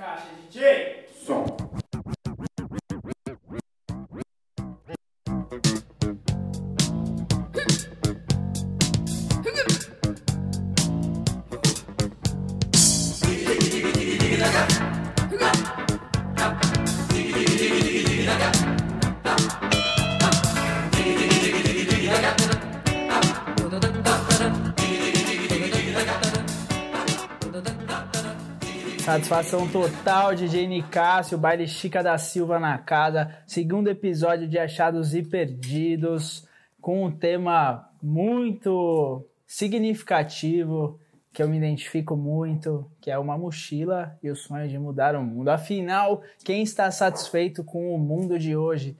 caixa, DJ! Satisfação total, DJ Nicásio, baile Chica da Silva na casa, segundo episódio de Achados e Perdidos, com um tema muito significativo, que eu me identifico muito, que é uma mochila e o sonho de mudar o mundo. Afinal, quem está satisfeito com o mundo de hoje?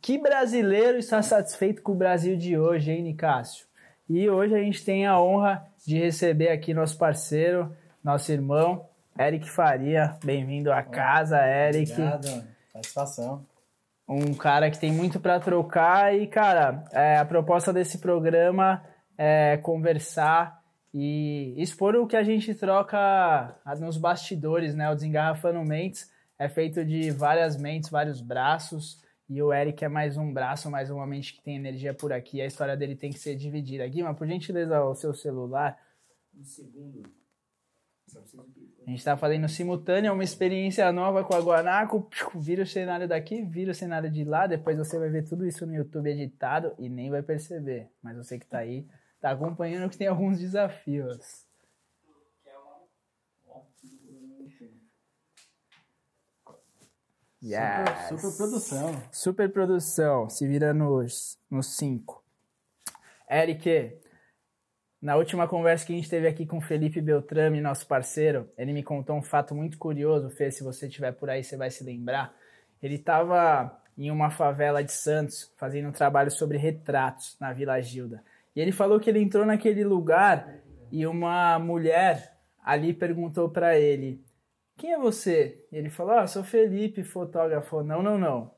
Que brasileiro está satisfeito com o Brasil de hoje, hein, Nicásio? E hoje a gente tem a honra de receber aqui nosso parceiro, nosso irmão, Eric Faria. Bem-vindo à casa, Eric. Obrigado, satisfação. Um cara que tem muito para trocar e, cara, é, a proposta desse programa é conversar e expor o que a gente troca nos bastidores, né? O Desengarrafando Mentes é feito de várias mentes, vários braços. E o Eric é mais um braço, mais uma mente que tem energia por aqui. A história dele tem que ser dividida. Guima, por gentileza, o seu celular. Um segundo. A gente está fazendo simultâneo, é uma experiência nova com a Guanaco. Vira o cenário daqui, vira o cenário de lá. Depois você vai ver tudo isso no YouTube editado e nem vai perceber. Mas você que está aí, está acompanhando que tem alguns desafios. Super, super produção. Super produção. Se vira nos 5. Nos cinco. Eric, na última conversa que a gente teve aqui com Felipe Beltrame, nosso parceiro, ele me contou um fato muito curioso, Fê, se você estiver por aí você vai se lembrar. Ele estava em uma favela de Santos fazendo um trabalho sobre retratos na Vila Gilda. E ele falou que ele entrou naquele lugar e uma mulher ali perguntou para ele: Quem é você? E ele falou: Ah, sou Felipe, fotógrafo. Não, não, não.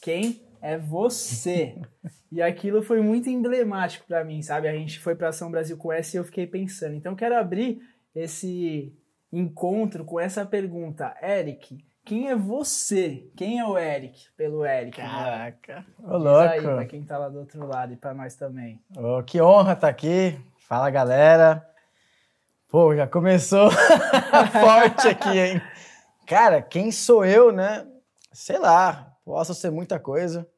Quem é você? E aquilo foi muito emblemático para mim, sabe? A gente foi para São Brasil com essa e eu fiquei pensando. Então, quero abrir esse encontro com essa pergunta. Eric, quem é você? Quem é o Eric? Pelo Eric. né? Caraca. Ô, louco. aí pra quem tá lá do outro lado e pra nós também. Ô, que honra estar aqui. Fala, galera. Pô, já começou forte aqui, hein? Cara, quem sou eu, né? Sei lá, posso ser muita coisa,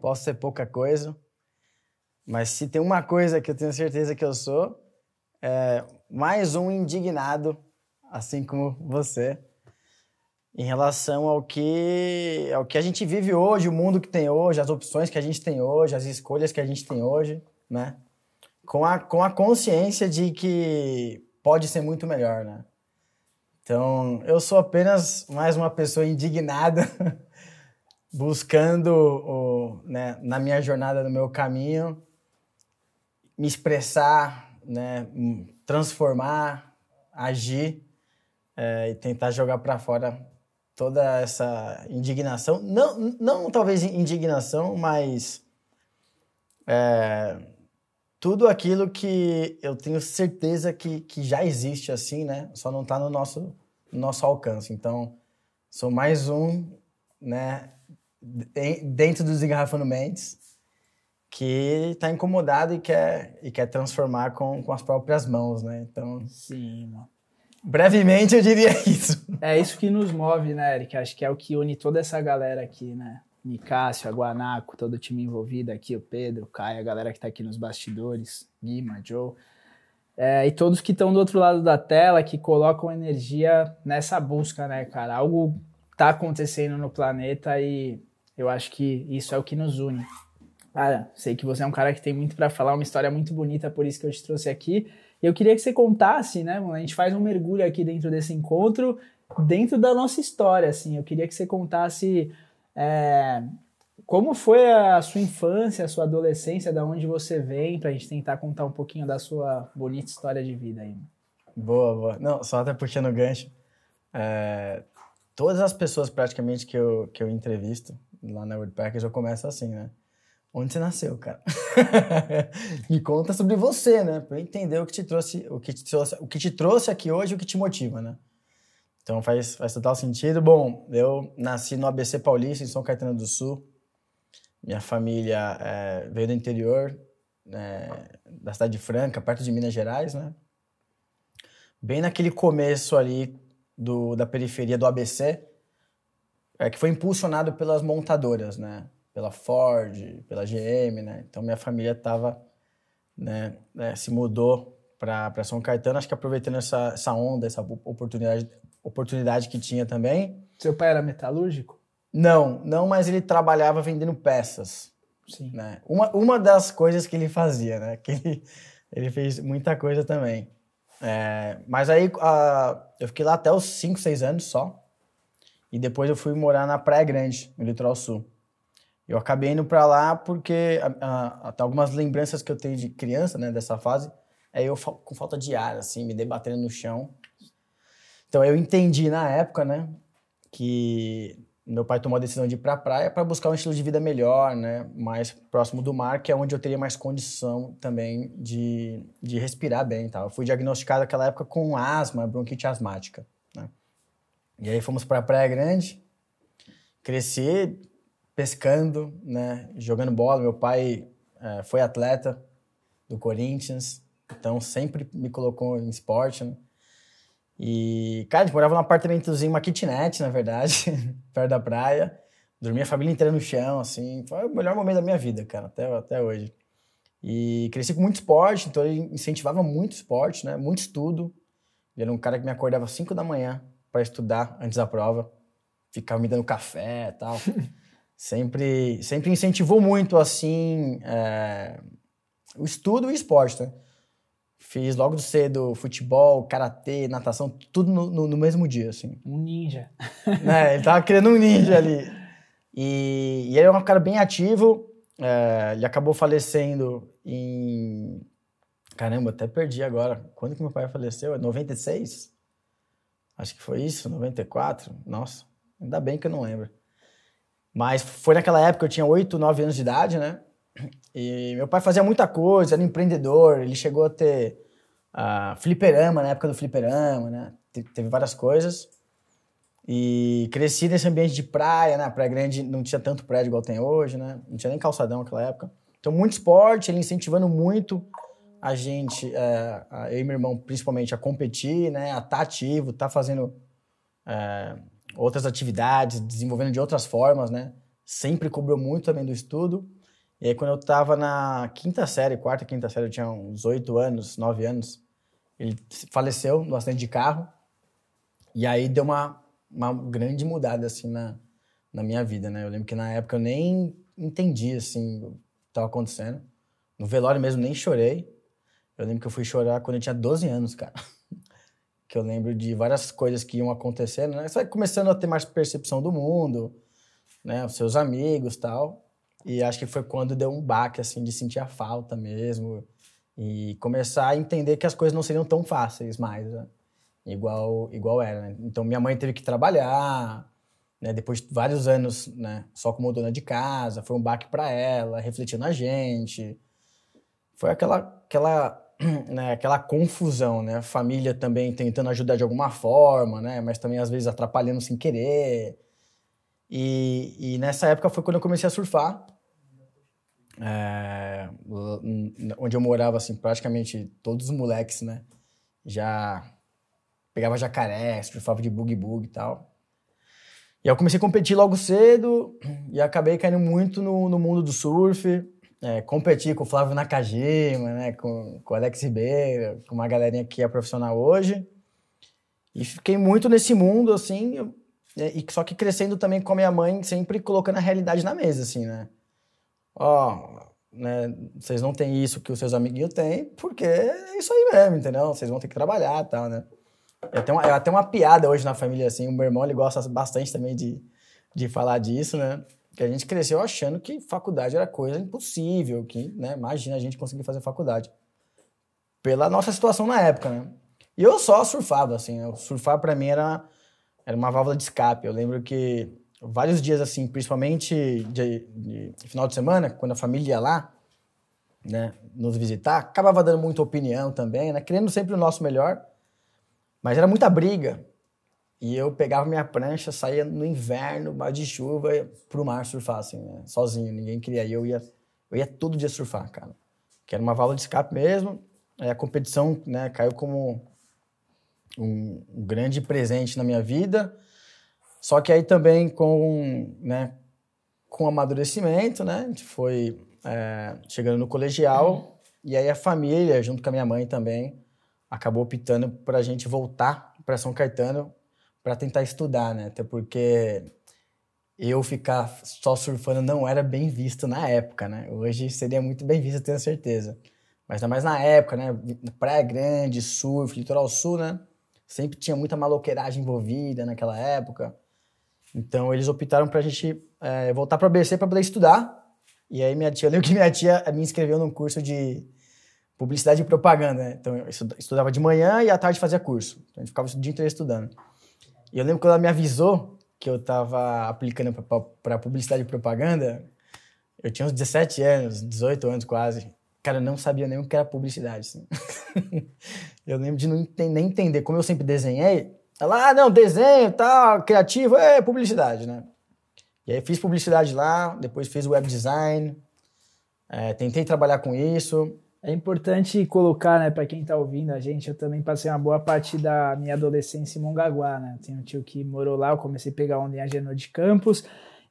posso ser pouca coisa, mas se tem uma coisa que eu tenho certeza que eu sou, é mais um indignado, assim como você, em relação ao que, ao que a gente vive hoje, o mundo que tem hoje, as opções que a gente tem hoje, as escolhas que a gente tem hoje, né? Com a, com a consciência de que pode ser muito melhor, né? Então, eu sou apenas mais uma pessoa indignada, buscando, o, né, na minha jornada, no meu caminho, me expressar, né, transformar, agir é, e tentar jogar para fora toda essa indignação. Não, não talvez indignação, mas é, tudo aquilo que eu tenho certeza que, que já existe assim, né? Só não está no nosso, no nosso alcance. Então, sou mais um, né, dentro dos Engarrafando Mentes, que está incomodado e quer, e quer transformar com, com as próprias mãos, né? Então, Sim, mano. brevemente eu diria isso. É isso que nos move, né, Eric? Acho que é o que une toda essa galera aqui, né? Nicásio, a Guanaco, todo o time envolvido aqui, o Pedro, o Caio, a galera que tá aqui nos bastidores, Guima, Joe. É, e todos que estão do outro lado da tela, que colocam energia nessa busca, né, cara? Algo tá acontecendo no planeta e eu acho que isso é o que nos une. Cara, sei que você é um cara que tem muito pra falar, uma história muito bonita, por isso que eu te trouxe aqui. E eu queria que você contasse, né? A gente faz um mergulho aqui dentro desse encontro, dentro da nossa história, assim. Eu queria que você contasse é, como foi a sua infância, a sua adolescência, da onde você vem, pra gente tentar contar um pouquinho da sua bonita história de vida aí. Boa, boa. Não, só até puxando o gancho. é, todas as pessoas praticamente que eu, que eu entrevisto lá na Woodpeckers, eu começo assim, né? Onde você nasceu, cara? Me conta sobre você, né? Eu entender o que te trouxe, o que te trouxe, o que te trouxe aqui hoje, o que te motiva, né? Então faz, faz total sentido. Bom, eu nasci no ABC Paulista, em São Caetano do Sul. Minha família é, veio do interior, é, da cidade de Franca, perto de Minas Gerais, né? Bem naquele começo ali do, da periferia do ABC, é, que foi impulsionado pelas montadoras, né? Pela Ford, pela GM, né? Então minha família estava, né, né, se mudou para São Caetano, acho que aproveitando essa, essa onda, essa oportunidade, oportunidade que tinha também. Seu pai era metalúrgico? Não, não, mas ele trabalhava vendendo peças. Sim. Né? Uma, uma das coisas que ele fazia, né? Que ele, ele fez muita coisa também. É, mas aí uh, eu fiquei lá até os 5, 6 anos só. E depois eu fui morar na Praia Grande, no Litoral Sul. Eu acabei indo para lá porque até algumas lembranças que eu tenho de criança, né, dessa fase, é eu com falta de ar, assim, me debatendo no chão. Então eu entendi na época, né, que meu pai tomou a decisão de ir para a praia para buscar um estilo de vida melhor, né, mais próximo do mar, que é onde eu teria mais condição também de, de respirar bem, tá? Eu fui diagnosticado naquela época com asma, bronquite asmática? E aí fomos para Praia Grande, cresci pescando, né, jogando bola. Meu pai é, foi atleta do Corinthians, então sempre me colocou em esporte, né? E, cara, a gente morava num apartamentozinho, uma kitnet, na verdade, perto da praia. Dormia a família inteira no chão, assim. Foi o melhor momento da minha vida, cara, até, até hoje. E cresci com muito esporte, então ele incentivava muito esporte, né? Muito estudo. Ele era um cara que me acordava às 5 da manhã para estudar antes da prova. Ficava me dando café e tal. sempre, sempre incentivou muito, assim, é, o estudo e o esporte, né? Fiz logo cedo futebol, karatê, natação, tudo no, no, no, mesmo dia, assim. Um ninja. É, ele tava criando um ninja ali. E, e ele é um cara bem ativo. É, ele acabou falecendo em. Caramba, até perdi agora. Quando que meu pai faleceu? É 96? Acho que foi isso, 94. Nossa, ainda bem que eu não lembro. Mas foi naquela época, eu tinha 8, 9 anos de idade, né? E meu pai fazia muita coisa, era empreendedor, ele chegou a ter uh, fliperama, na época do fliperama, né? teve várias coisas. E cresci nesse ambiente de praia, né? Praia Grande não tinha tanto prédio igual tem hoje, né? Não tinha nem calçadão naquela época. Então, muito esporte, ele incentivando muito a gente, é, eu e meu irmão, principalmente, a competir, né? A estar tá ativo, estar tá fazendo é, outras atividades, desenvolvendo de outras formas, né? Sempre cobrou muito também do estudo. E aí, quando eu estava na quinta série, quarta, quinta série, eu tinha uns oito anos, nove anos, ele faleceu no acidente de carro. E aí deu uma, uma grande mudada, assim, na, na minha vida, né? Eu lembro que na época eu nem entendi, assim, o que estava acontecendo. No velório mesmo, nem chorei. Eu lembro que eu fui chorar quando eu tinha 12 anos, cara. que eu lembro de várias coisas que iam acontecendo, né? Você vai começando a ter mais percepção do mundo, né? Os seus amigos tal. E acho que foi quando deu um baque, assim, de sentir a falta mesmo. E começar a entender que as coisas não seriam tão fáceis mais, né? igual, igual era, né? Então, minha mãe teve que trabalhar, né? Depois de vários anos, né? Só como dona de casa. Foi um baque para ela, refletir na gente. Foi aquela, aquela, né? aquela confusão, né? Família também tentando ajudar de alguma forma, né? Mas também, às vezes, atrapalhando sem querer. E, e nessa época foi quando eu comecei a surfar é, onde eu morava, assim, praticamente todos os moleques, né? Já pegava jacaré, surfava de bug-bug e tal. E eu comecei a competir logo cedo e acabei caindo muito no, no mundo do surf. É, competi com o Flávio Nakajima, né? Com, com o Alex Ribeiro, com uma galerinha que é profissional hoje. E fiquei muito nesse mundo, assim, e só que crescendo também com a minha mãe, sempre colocando a realidade na mesa, assim, né? ó, né, vocês não têm isso que os seus amiguinhos têm, porque é isso aí mesmo, entendeu? Vocês vão ter que trabalhar e tal, né? É até, uma, é até uma piada hoje na família, assim, o meu irmão, ele gosta bastante também de, de falar disso, né? Que a gente cresceu achando que faculdade era coisa impossível, que, né, imagina a gente conseguir fazer faculdade. Pela nossa situação na época, né? E eu só surfava, assim, né? surfar para mim era, era uma válvula de escape. Eu lembro que vários dias assim, principalmente de, de, final de semana, quando a família ia lá, né, nos visitar, acabava dando muita opinião também, né, querendo sempre o nosso melhor, mas era muita briga. E eu pegava minha prancha, saía no inverno, bar de chuva, pro mar surfar, assim, né? sozinho. Ninguém queria ir, eu ia, eu ia todo dia surfar, cara. Que era uma válvula de escape mesmo. Aí a competição, né, caiu como um, um grande presente na minha vida. Só que aí também com, né, com amadurecimento, né, a gente foi é, chegando no colegial, e aí a família, junto com a minha mãe também, acabou optando para a gente voltar para São Caetano para tentar estudar, né? Até porque eu ficar só surfando não era bem visto na época, né? Hoje seria muito bem visto, tenho certeza. Mas ainda mais na época, né? Praia Grande, surf, litoral sul, né? Sempre tinha muita maloqueiragem envolvida naquela época. Então eles optaram pra gente é, voltar pra BC pra poder estudar. E aí minha tia, eu lembro que minha tia me inscreveu num curso de publicidade e propaganda, né? Então eu estudava de manhã e à tarde fazia curso. Então a gente ficava o dia inteiro estudando. E eu lembro quando ela me avisou que eu estava aplicando para publicidade e propaganda, eu tinha uns 17 anos, 18 anos quase. Cara, eu não sabia nem o que era publicidade. Assim. eu lembro de não ent nem entender. Como eu sempre desenhei, ela, ah, não, desenho, tal, criativo, é publicidade, né? E aí fiz publicidade lá, depois fiz web design, é, tentei trabalhar com isso. É importante colocar, né, para quem está ouvindo a gente, eu também passei uma boa parte da minha adolescência em Mongaguá, né? Tenho um tio que morou lá, eu comecei a pegar onda em Agenor de Campos.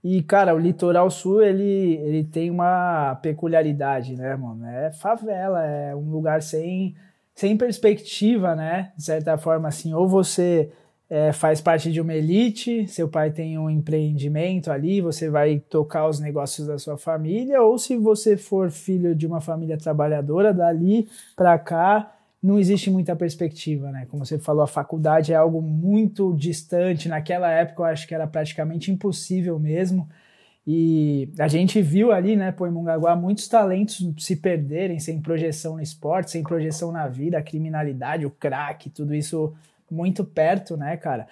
E, cara, o litoral sul, ele, ele tem uma peculiaridade, né, mano? É favela, é um lugar sem, sem perspectiva, né? De certa forma, assim, ou você é, faz parte de uma elite, seu pai tem um empreendimento ali, você vai tocar os negócios da sua família, ou se você for filho de uma família trabalhadora, dali para cá não existe muita perspectiva, né? Como você falou, a faculdade é algo muito distante. Naquela época eu acho que era praticamente impossível mesmo. E a gente viu ali, né, pô, em muitos talentos se perderem sem projeção no esporte, sem projeção na vida, a criminalidade, o crack, tudo isso muito perto, né, cara?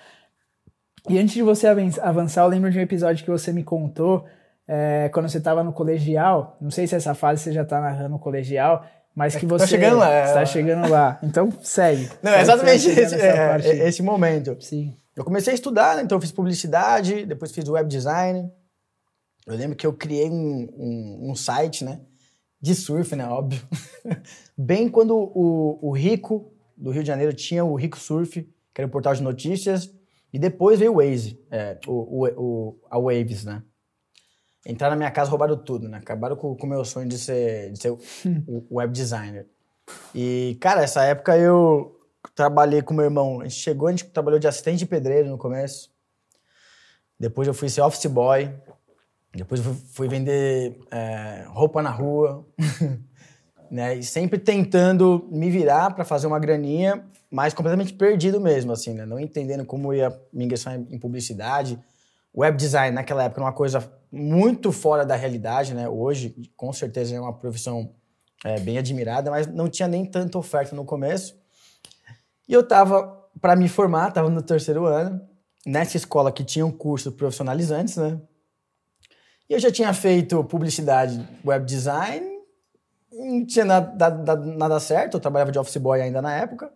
E antes de você avançar, eu lembro de um episódio que você me contou é, quando você estava no colegial. Não sei se essa fase você já está narrando no colegial, mas que você tá chegando lá. está chegando lá. Então segue. Não, é exatamente esse, é, esse momento. Sim. Eu comecei a estudar, né? então eu fiz publicidade, depois fiz web design. Eu lembro que eu criei um, um, um site, né? De surf, né? Óbvio. Bem quando o, o Rico do Rio de Janeiro tinha o Rico Surf, que era um portal de notícias, e depois veio o Waze, é, o, o, o, a Waves, né? Entraram na minha casa, roubaram tudo, né? Acabaram com o meu sonho de ser, de ser o, o web designer. E, cara, essa época eu trabalhei com meu irmão. A gente chegou, a gente trabalhou de assistente de pedreiro no começo. Depois eu fui ser office boy. Depois eu fui vender é, roupa na rua. né? E sempre tentando me virar para fazer uma graninha, mas completamente perdido mesmo, assim, né? Não entendendo como ia me ingressar em publicidade. Web design naquela época era uma coisa muito fora da realidade, né? Hoje, com certeza, é uma profissão é, bem admirada, mas não tinha nem tanta oferta no começo. E eu tava para me formar, tava no terceiro ano, nessa escola que tinha um curso profissionalizantes, né? E eu já tinha feito publicidade, web design, não tinha nada, nada, nada certo, eu trabalhava de office boy ainda na época.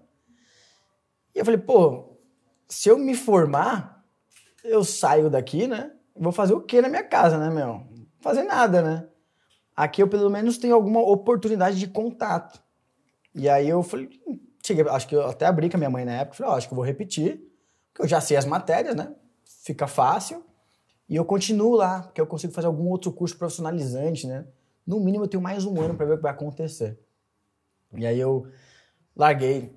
E eu falei, pô, se eu me formar, eu saio daqui, né? Vou fazer o quê na minha casa, né, meu? Fazer nada, né? Aqui eu pelo menos tenho alguma oportunidade de contato. E aí eu falei, cheguei, acho que eu até abri com a minha mãe na época, falei, oh, acho que eu vou repetir, porque eu já sei as matérias, né? Fica fácil. E eu continuo lá, porque eu consigo fazer algum outro curso profissionalizante, né? No mínimo eu tenho mais um ano para ver o que vai acontecer. E aí eu larguei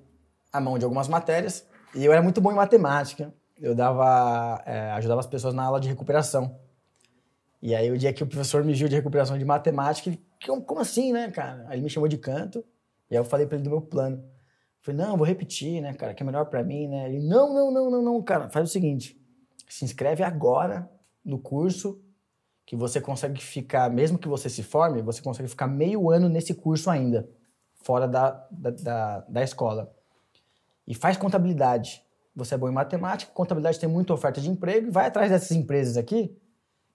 a mão de algumas matérias e eu era muito bom em matemática. Eu dava, é, ajudava as pessoas na aula de recuperação. E aí o dia que o professor me viu de recuperação de matemática, ele, como assim, né, cara? Aí ele me chamou de canto e aí eu falei para ele do meu plano. Eu falei, não, vou repetir, né, cara, que é melhor para mim, né? Ele, não, não, não, não, não, cara, faz o seguinte, se inscreve agora no curso que você consegue ficar, mesmo que você se forme, você consegue ficar meio ano nesse curso ainda, fora da, da, da, da escola. E faz contabilidade. Você é bom em matemática, contabilidade tem muita oferta de emprego, e vai atrás dessas empresas aqui,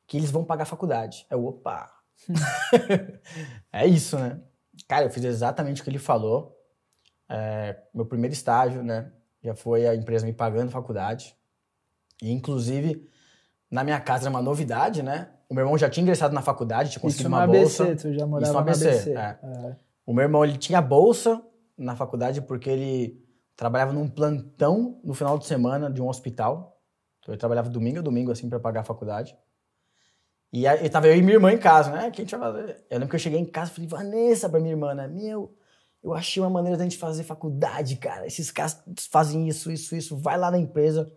que eles vão pagar faculdade. É opa! é isso, né? Cara, eu fiz exatamente o que ele falou. É, meu primeiro estágio, né? Já foi a empresa me pagando faculdade. E, inclusive, na minha casa era uma novidade, né? O meu irmão já tinha ingressado na faculdade, tinha conseguido uma no bolsa. ABC, tu já morava Isso no ABC, ABC. é. É. O meu irmão ele tinha bolsa na faculdade porque ele trabalhava num plantão no final de semana de um hospital. Então ele trabalhava domingo a domingo assim para pagar a faculdade. E aí tava eu e minha irmã em casa, né? O que a gente vai fazer? Eu lembro que eu cheguei em casa e falei, Vanessa, pra minha irmã, né? Meu, eu achei uma maneira da gente fazer faculdade, cara. Esses caras fazem isso, isso, isso. Vai lá na empresa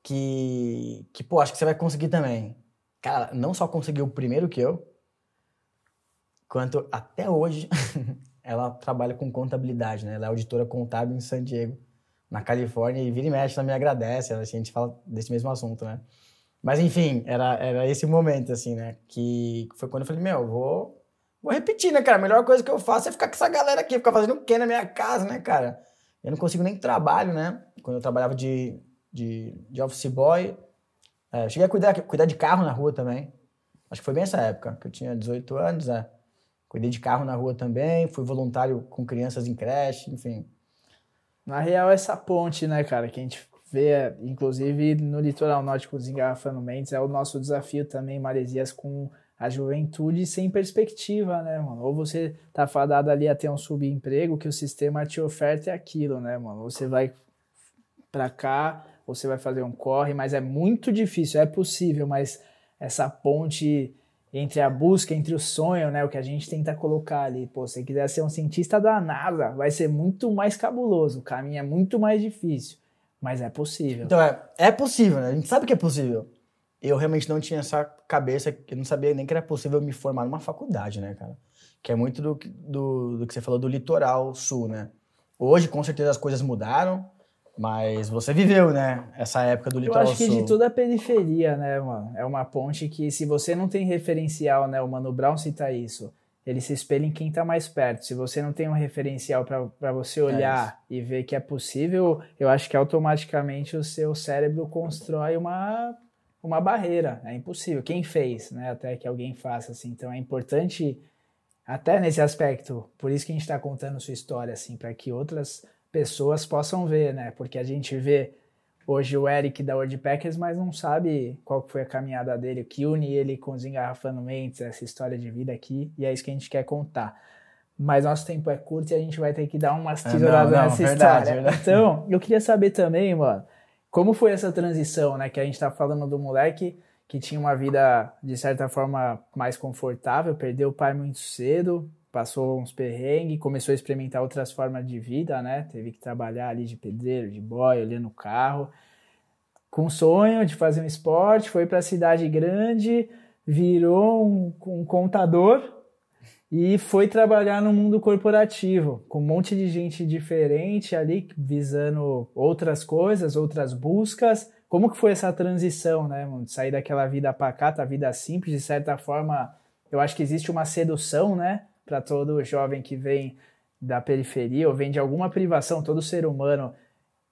que, que pô, acho que você vai conseguir também. Cara, não só conseguiu primeiro que eu, quanto até hoje ela trabalha com contabilidade, né? Ela é auditora contábil em San Diego, na Califórnia, e vira e mexe, ela me agradece, a gente fala desse mesmo assunto, né? Mas enfim, era, era esse momento, assim, né? Que foi quando eu falei, meu, vou, vou repetir, né, cara? A melhor coisa que eu faço é ficar com essa galera aqui, ficar fazendo o quê na minha casa, né, cara? Eu não consigo nem trabalho, né? Quando eu trabalhava de, de, de office boy, é, cheguei a cuidar, cuidar de carro na rua também. Acho que foi bem essa época, que eu tinha 18 anos, é. Cuidei de carro na rua também, fui voluntário com crianças em creche, enfim. Na real, essa ponte, né, cara, que a gente vê, inclusive no litoral norte com os engarrafamentos, é o nosso desafio também, Maresias, com a juventude sem perspectiva, né, mano? Ou você tá fadado ali a ter um subemprego que o sistema te oferta é aquilo, né, mano? Ou você vai pra cá, você vai fazer um corre, mas é muito difícil, é possível, mas essa ponte entre a busca, entre o sonho, né, o que a gente tenta colocar ali, pô, se você quiser ser um cientista da NASA, vai ser muito mais cabuloso, o caminho é muito mais difícil, mas é possível. Então, é, é possível, né? A gente sabe que é possível. Eu realmente não tinha essa cabeça, eu não sabia nem que era possível me formar numa faculdade, né, cara? Que é muito do, do, do que você falou do litoral sul, né? Hoje, com certeza, as coisas mudaram, mas você viveu, né? Essa época do Eu litoral acho que sul. de tudo é periferia, né, mano? É uma ponte que, se você não tem referencial, né? O Mano Brown cita isso. Ele se espelha em quem tá mais perto. Se você não tem um referencial para você olhar e ver que é possível, eu acho que automaticamente o seu cérebro constrói uma, uma barreira. É impossível. Quem fez, né? Até que alguém faça, assim. Então é importante, até nesse aspecto, por isso que a gente está contando sua história, assim, para que outras pessoas possam ver, né? Porque a gente vê hoje o Eric da World Packers, mas não sabe qual foi a caminhada dele, o que une ele com os engarrafamentos, essa história de vida aqui, e é isso que a gente quer contar. Mas nosso tempo é curto e a gente vai ter que dar umas Ah, tesouradas não, não, nessa verdade, história. verdade. Então, eu queria saber também, mano, como foi essa transição, né? Que a gente tá falando do moleque que tinha uma vida, de certa forma, mais confortável, perdeu o pai muito cedo, passou uns perrengues, começou a experimentar outras formas de vida, né? Teve que trabalhar ali de pedreiro, de boy, olhando o carro. Com sonho de fazer um esporte, foi para a cidade grande, virou um, um contador e foi trabalhar no mundo corporativo, com um monte de gente diferente ali, visando outras coisas, outras buscas. Como que foi essa transição, né? De sair daquela vida pacata, vida simples, de certa forma, eu acho que existe uma sedução, né, para todo jovem que vem da periferia ou vem de alguma privação, todo ser humano.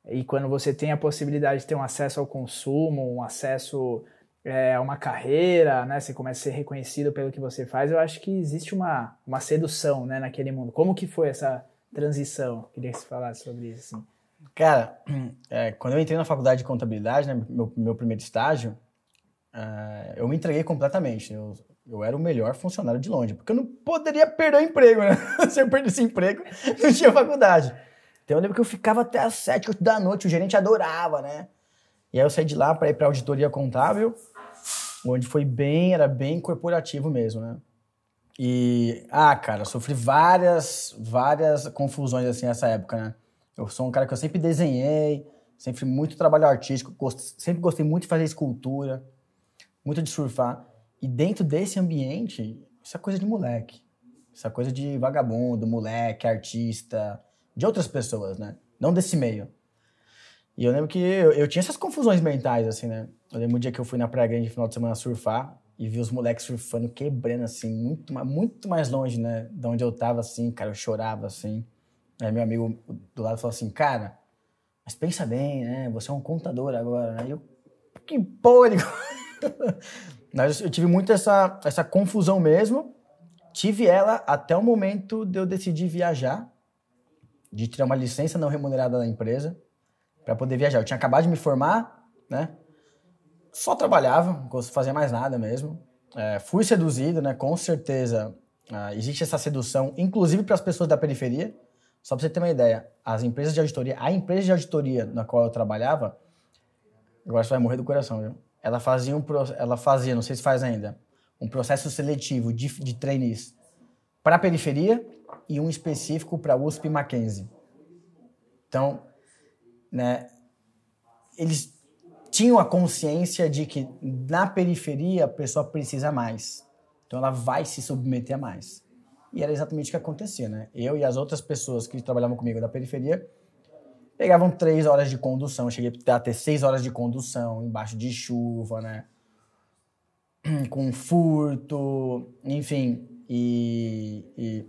E quando você tem a possibilidade de ter um acesso ao consumo, um acesso é, a uma carreira, né? Você começa a ser reconhecido pelo que você faz. Eu acho que existe uma, uma sedução, né, naquele mundo. Como que foi essa transição? Queria que você falasse sobre isso. Assim. Cara, é, quando eu entrei na faculdade de contabilidade, né, meu, meu primeiro estágio, é, eu me entreguei completamente. Eu, eu era o melhor funcionário de longe, porque eu não poderia perder o emprego, né? Se eu perdesse emprego, não tinha faculdade. Então eu lembro que eu ficava até às sete oito da noite, o gerente adorava, né? E aí eu saí de lá para ir para auditoria contábil, onde foi bem, era bem corporativo mesmo, né? E, ah, cara, sofri várias, várias confusões assim nessa época, né? Eu sou um cara que eu sempre desenhei, sempre muito trabalho artístico, gost- sempre gostei muito de fazer escultura, muito de surfar. E dentro desse ambiente, isso é coisa de moleque. Isso é coisa de vagabundo, moleque, artista, de outras pessoas, né? Não desse meio. E eu lembro que eu, eu tinha essas confusões mentais, assim, né? Eu lembro um dia que eu fui na Praia Grande no final de semana surfar e vi os moleques surfando, quebrando, assim, muito, muito mais longe, né? De onde eu tava, assim, cara, eu chorava, assim. Aí meu amigo do lado falou assim, cara, mas pensa bem, né? Você é um contador agora, né? E eu, que pânico! Mas eu tive muito essa, essa confusão mesmo. Tive ela até o momento de eu decidir viajar, de tirar uma licença não remunerada da empresa para poder viajar. Eu tinha acabado de me formar, né? só trabalhava, não fazia mais nada mesmo. É, fui seduzido, né? Com certeza uh, existe essa sedução, inclusive para as pessoas da periferia. Só para você ter uma ideia, as empresas de auditoria, a empresa de auditoria na qual eu trabalhava, agora você vai morrer do coração, viu? Ela fazia, um, ela fazia, não sei se faz ainda, um processo seletivo de, de trainees para a periferia e um específico para USP Mackenzie. Então, né, eles tinham a consciência de que na periferia a pessoa precisa mais. Então ela vai se submeter a mais. E era exatamente o que acontecia, né? Eu e as outras pessoas que trabalhavam comigo da periferia pegavam três horas de condução. Cheguei a ter seis horas de condução embaixo de chuva, né? Com furto, enfim. E, e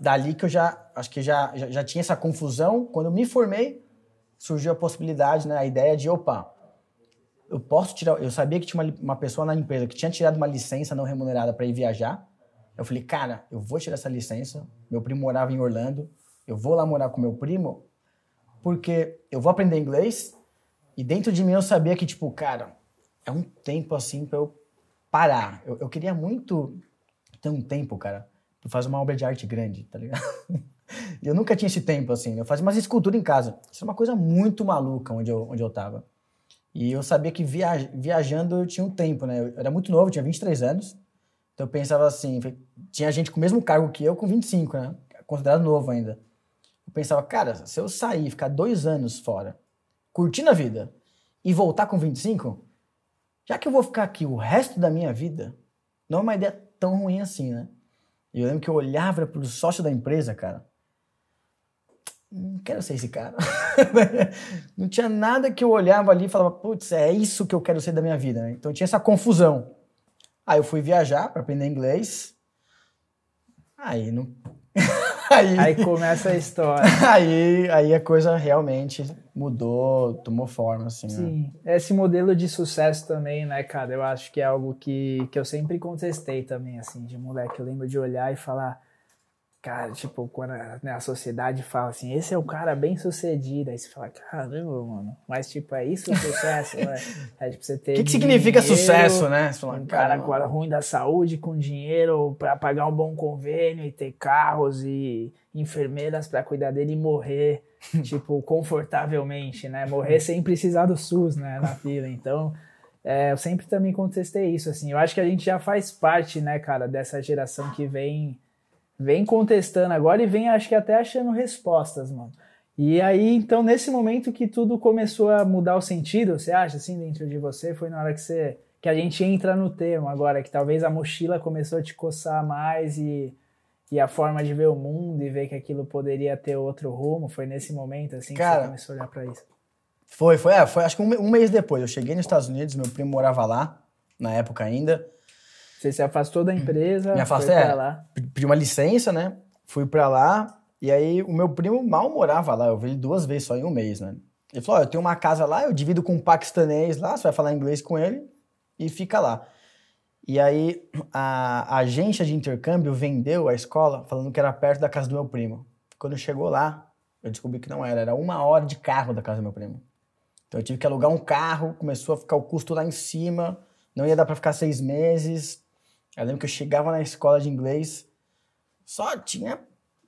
dali que eu já, acho que já, já, já tinha essa confusão. Quando eu me formei, surgiu a possibilidade, né? A ideia de, opa, eu posso tirar. Eu sabia que tinha uma, uma pessoa na empresa que tinha tirado uma licença não remunerada para ir viajar. Eu falei, cara, eu vou tirar essa licença. Meu primo morava em Orlando. Eu vou lá morar com meu primo, porque eu vou aprender inglês. E dentro de mim eu sabia que, tipo, cara, é um tempo assim para eu parar. Eu, eu, queria muito ter um tempo, cara, pra fazer uma obra de arte grande, tá ligado? E eu nunca tinha esse tempo assim. Eu fazia umas esculturas em casa. Isso é uma coisa muito maluca onde eu, onde eu tava. E eu sabia que viaj viajando eu tinha um tempo, né? Eu era muito novo, tinha 23 anos. Então eu pensava assim, tinha gente com o mesmo cargo que eu com 25, né? Considerado novo ainda. Eu pensava, cara, se eu sair, ficar dois anos fora, curtindo a vida e voltar com 25, já que eu vou ficar aqui o resto da minha vida, não é uma ideia tão ruim assim, né? E eu lembro que eu olhava para o sócio da empresa, cara. Não quero ser esse cara. não tinha nada que eu olhava ali e falava, putz, é isso que eu quero ser da minha vida. Né? Então tinha essa confusão. Aí eu fui viajar para aprender inglês. Aí não. Aí, aí começa a história. aí, aí a coisa realmente mudou, tomou forma, assim. Né? Sim, né? esse modelo de sucesso também, né, cara? Eu acho que é algo que, que eu sempre contestei também, assim, de moleque. Eu lembro de olhar e falar Cara, tipo, quando a, né, a, sociedade fala assim, esse é o cara bem sucedido, aí você fala, caramba, mano, mas tipo, é isso o sucesso, né? É tipo, você ter. O que, que significa sucesso, né? Você fala, um cara agora ruim da saúde, com dinheiro para pagar um bom convênio e ter carros e enfermeiras para cuidar dele e morrer, tipo, confortavelmente, né? Morrer sem precisar do SUS, né, na fila. Então, é, eu sempre também contestei isso, assim. Eu acho que a gente já faz parte, né, cara, dessa geração que vem vem contestando agora e vem, acho que até achando respostas, mano. E aí, então, nesse momento que tudo começou a mudar o sentido, você acha, assim, dentro de você, foi na hora que você que a gente entra no termo agora, que talvez a mochila começou a te coçar mais e, e a forma de ver o mundo e ver que aquilo poderia ter outro rumo, foi nesse momento, assim, Cara, que você começou a olhar pra isso? Foi, foi, é, foi acho que um, um mês depois. Eu cheguei nos Estados Unidos, meu primo morava lá, na época ainda. Você se afastou da empresa, Me afastei, é, lá. Pedi uma licença, né? Fui pra lá. E aí o meu primo mal morava lá. Eu vi ele duas vezes só em um mês, né? Ele falou: oh, eu tenho uma casa lá, eu divido com um paquistanês lá, você vai falar inglês com ele e fica lá. E aí a, a agência de intercâmbio vendeu a escola falando que era perto da casa do meu primo. Quando chegou lá, eu descobri que não era, era uma hora de carro da casa do meu primo. Então eu tive que alugar um carro, começou a ficar o custo lá em cima, não ia dar para ficar seis meses, eu lembro que eu chegava na escola de inglês, só tinha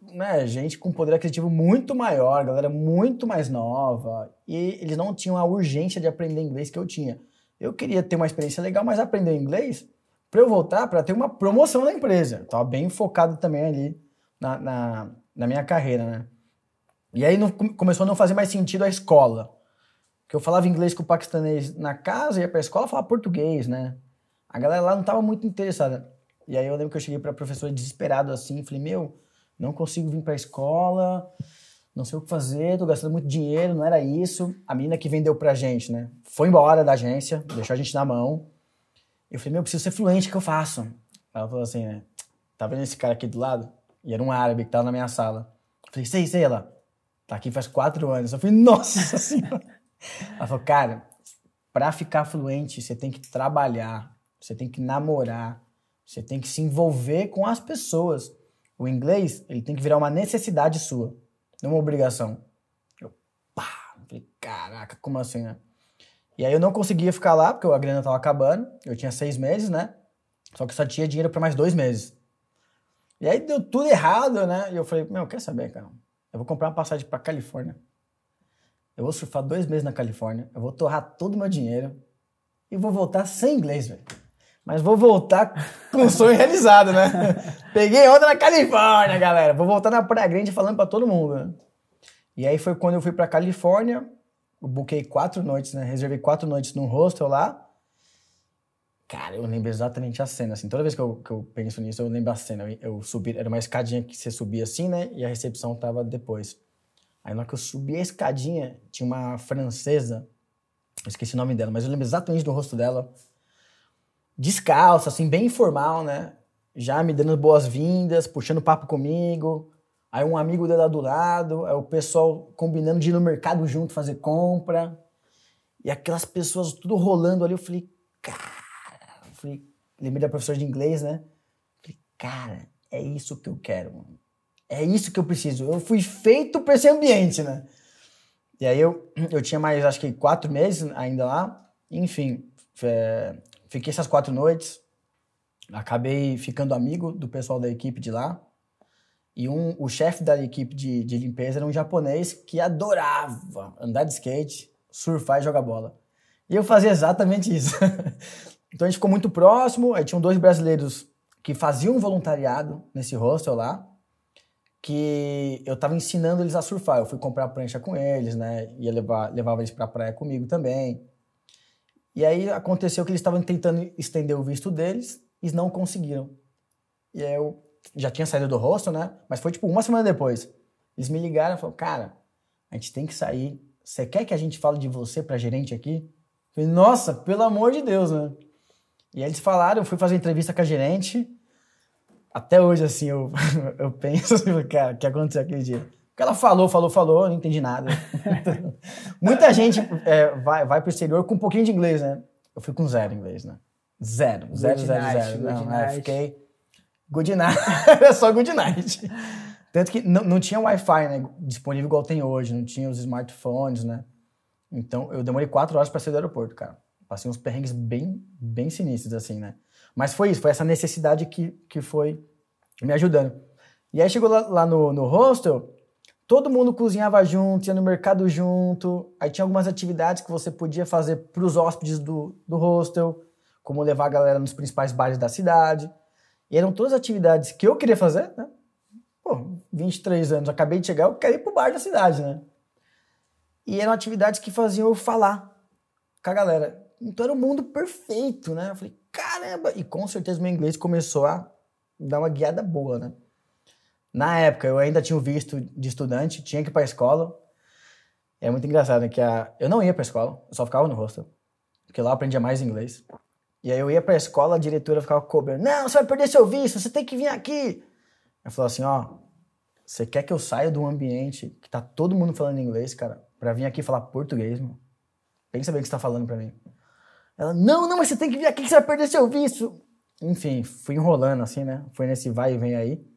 né, gente com poder aquisitivo muito maior, galera muito mais nova, e eles não tinham a urgência de aprender inglês que eu tinha. Eu queria ter uma experiência legal, mas aprender inglês para eu voltar para ter uma promoção na empresa. Eu tava bem focado também ali na, na, na minha carreira, né? E aí não, começou a não fazer mais sentido a escola. Porque eu falava inglês com o paquistanês na casa, ia pra escola falar português, né? A galera lá não estava muito interessada. E aí eu lembro que eu cheguei para a professora desesperado assim, falei: "Meu, não consigo vir para a escola, não sei o que fazer, tô gastando muito dinheiro, não era isso". A menina que vendeu pra gente, né, foi embora da agência, deixou a gente na mão. Eu falei: "Meu, preciso ser fluente, o que eu faço?". Ela falou assim, né: "Tá vendo esse cara aqui do lado?" E era um árabe que tava na minha sala. Eu falei: "Sei, sei ela. Tá aqui faz quatro anos". Eu falei: "Nossa senhora". Ela falou: "Cara, para ficar fluente, você tem que trabalhar você tem que namorar, você tem que se envolver com as pessoas. O inglês, ele tem que virar uma necessidade sua, não uma obrigação. Eu, pá, falei, caraca, como assim, né? E aí eu não conseguia ficar lá, porque a grana tava acabando. Eu tinha seis meses, né? Só que só tinha dinheiro para mais dois meses. E aí deu tudo errado, né? E eu falei, meu, quer saber, cara? Eu vou comprar uma passagem pra Califórnia. Eu vou surfar dois meses na Califórnia. Eu vou torrar todo o meu dinheiro. E vou voltar sem inglês, velho. Mas vou voltar com um sonho realizado, né? Peguei onda na Califórnia, galera. Vou voltar na Praia Grande falando para todo mundo, né? E aí foi quando eu fui pra Califórnia. Eu buquei quatro noites, né? Reservei quatro noites num hostel lá. Cara, eu lembro exatamente a cena, assim. Toda vez que eu, que eu penso nisso, eu lembro a cena. Eu, eu subi, era uma escadinha que você subia assim, né? E a recepção tava depois. Aí na hora que eu subi a escadinha, tinha uma francesa, eu esqueci o nome dela, mas eu lembro exatamente do rosto dela. Descalça, assim, bem informal, né? Já me dando boas-vindas, puxando papo comigo. Aí um amigo dela do lado, aí o pessoal combinando de ir no mercado junto fazer compra. E aquelas pessoas tudo rolando ali, eu falei, cara Falei, lembrei da professora de inglês, né? Falei, cara, é isso que eu quero, mano. É isso que eu preciso. Eu fui feito para esse ambiente, né? E aí eu, eu tinha mais, acho que quatro meses ainda lá. Enfim, é, fiquei essas quatro noites. Acabei ficando amigo do pessoal da equipe de lá. E um, o chefe da equipe de, de limpeza era um japonês que adorava andar de skate, surfar e jogar bola. E eu fazia exatamente isso. Então a gente ficou muito próximo, aí tinham dois brasileiros que faziam voluntariado nesse hostel lá, que eu tava ensinando eles a surfar. Eu fui comprar prancha com eles, né? Ia levar, levava eles pra praia comigo também. E aí aconteceu que eles estavam tentando estender o visto deles e não conseguiram. E aí eu já tinha saído do hostel, né? Mas foi tipo uma semana depois. Eles me ligaram e falaram, cara, a gente tem que sair. Você quer que a gente fale de você pra gerente aqui? Eu falei, nossa, pelo amor de Deus, né? E aí eles falaram, eu fui fazer entrevista com a gerente. Até hoje, assim, eu, eu penso cara, o que aconteceu aquele dia? Porque ela falou, falou, falou, eu não entendi nada. Muita gente é, vai, vai pro exterior com um pouquinho de inglês, né? Eu fui com zero inglês, né? Zero, zero, Good zero, night, zero. good Não, é, night. fiquei. Good night. Era só good night. Tanto que não, não tinha Wi-Fi, né? Disponível igual tem hoje, não tinha os smartphones, né? Então eu demorei quatro horas para sair do aeroporto, cara. Passei uns perrengues bem, bem sinistros, assim, né? Mas foi isso, foi essa necessidade que, que foi me ajudando. E aí chegou lá, lá no, no hostel, todo mundo cozinhava junto, ia no mercado junto. Aí tinha algumas atividades que você podia fazer para os hóspedes do, do hostel, como levar a galera nos principais bares da cidade. E eram todas atividades que eu queria fazer, né? Pô, 23 anos, acabei de chegar, eu quero ir pro bar da cidade, né? E eram atividades que faziam eu falar com a galera. Então era o mundo perfeito, né? Eu falei, caramba! E com certeza meu inglês começou a dar uma guiada boa, né? Na época, eu ainda tinha o visto de estudante, tinha que ir pra escola. É muito engraçado, né? Que a... eu não ia pra escola, eu só ficava no hostel. Porque lá eu aprendia mais inglês. E aí eu ia pra escola, a diretora ficava cobrando. Não, você vai perder seu visto, você tem que vir aqui. Eu falava assim, ó, você quer que eu saia de um ambiente que tá todo mundo falando inglês, cara, pra vir aqui falar português, mano? Pensa bem o que você tá falando pra mim. Ela, não, não, mas você tem que vir aqui que você vai perder seu visto. Enfim, fui enrolando assim, né? Foi nesse vai e vem aí.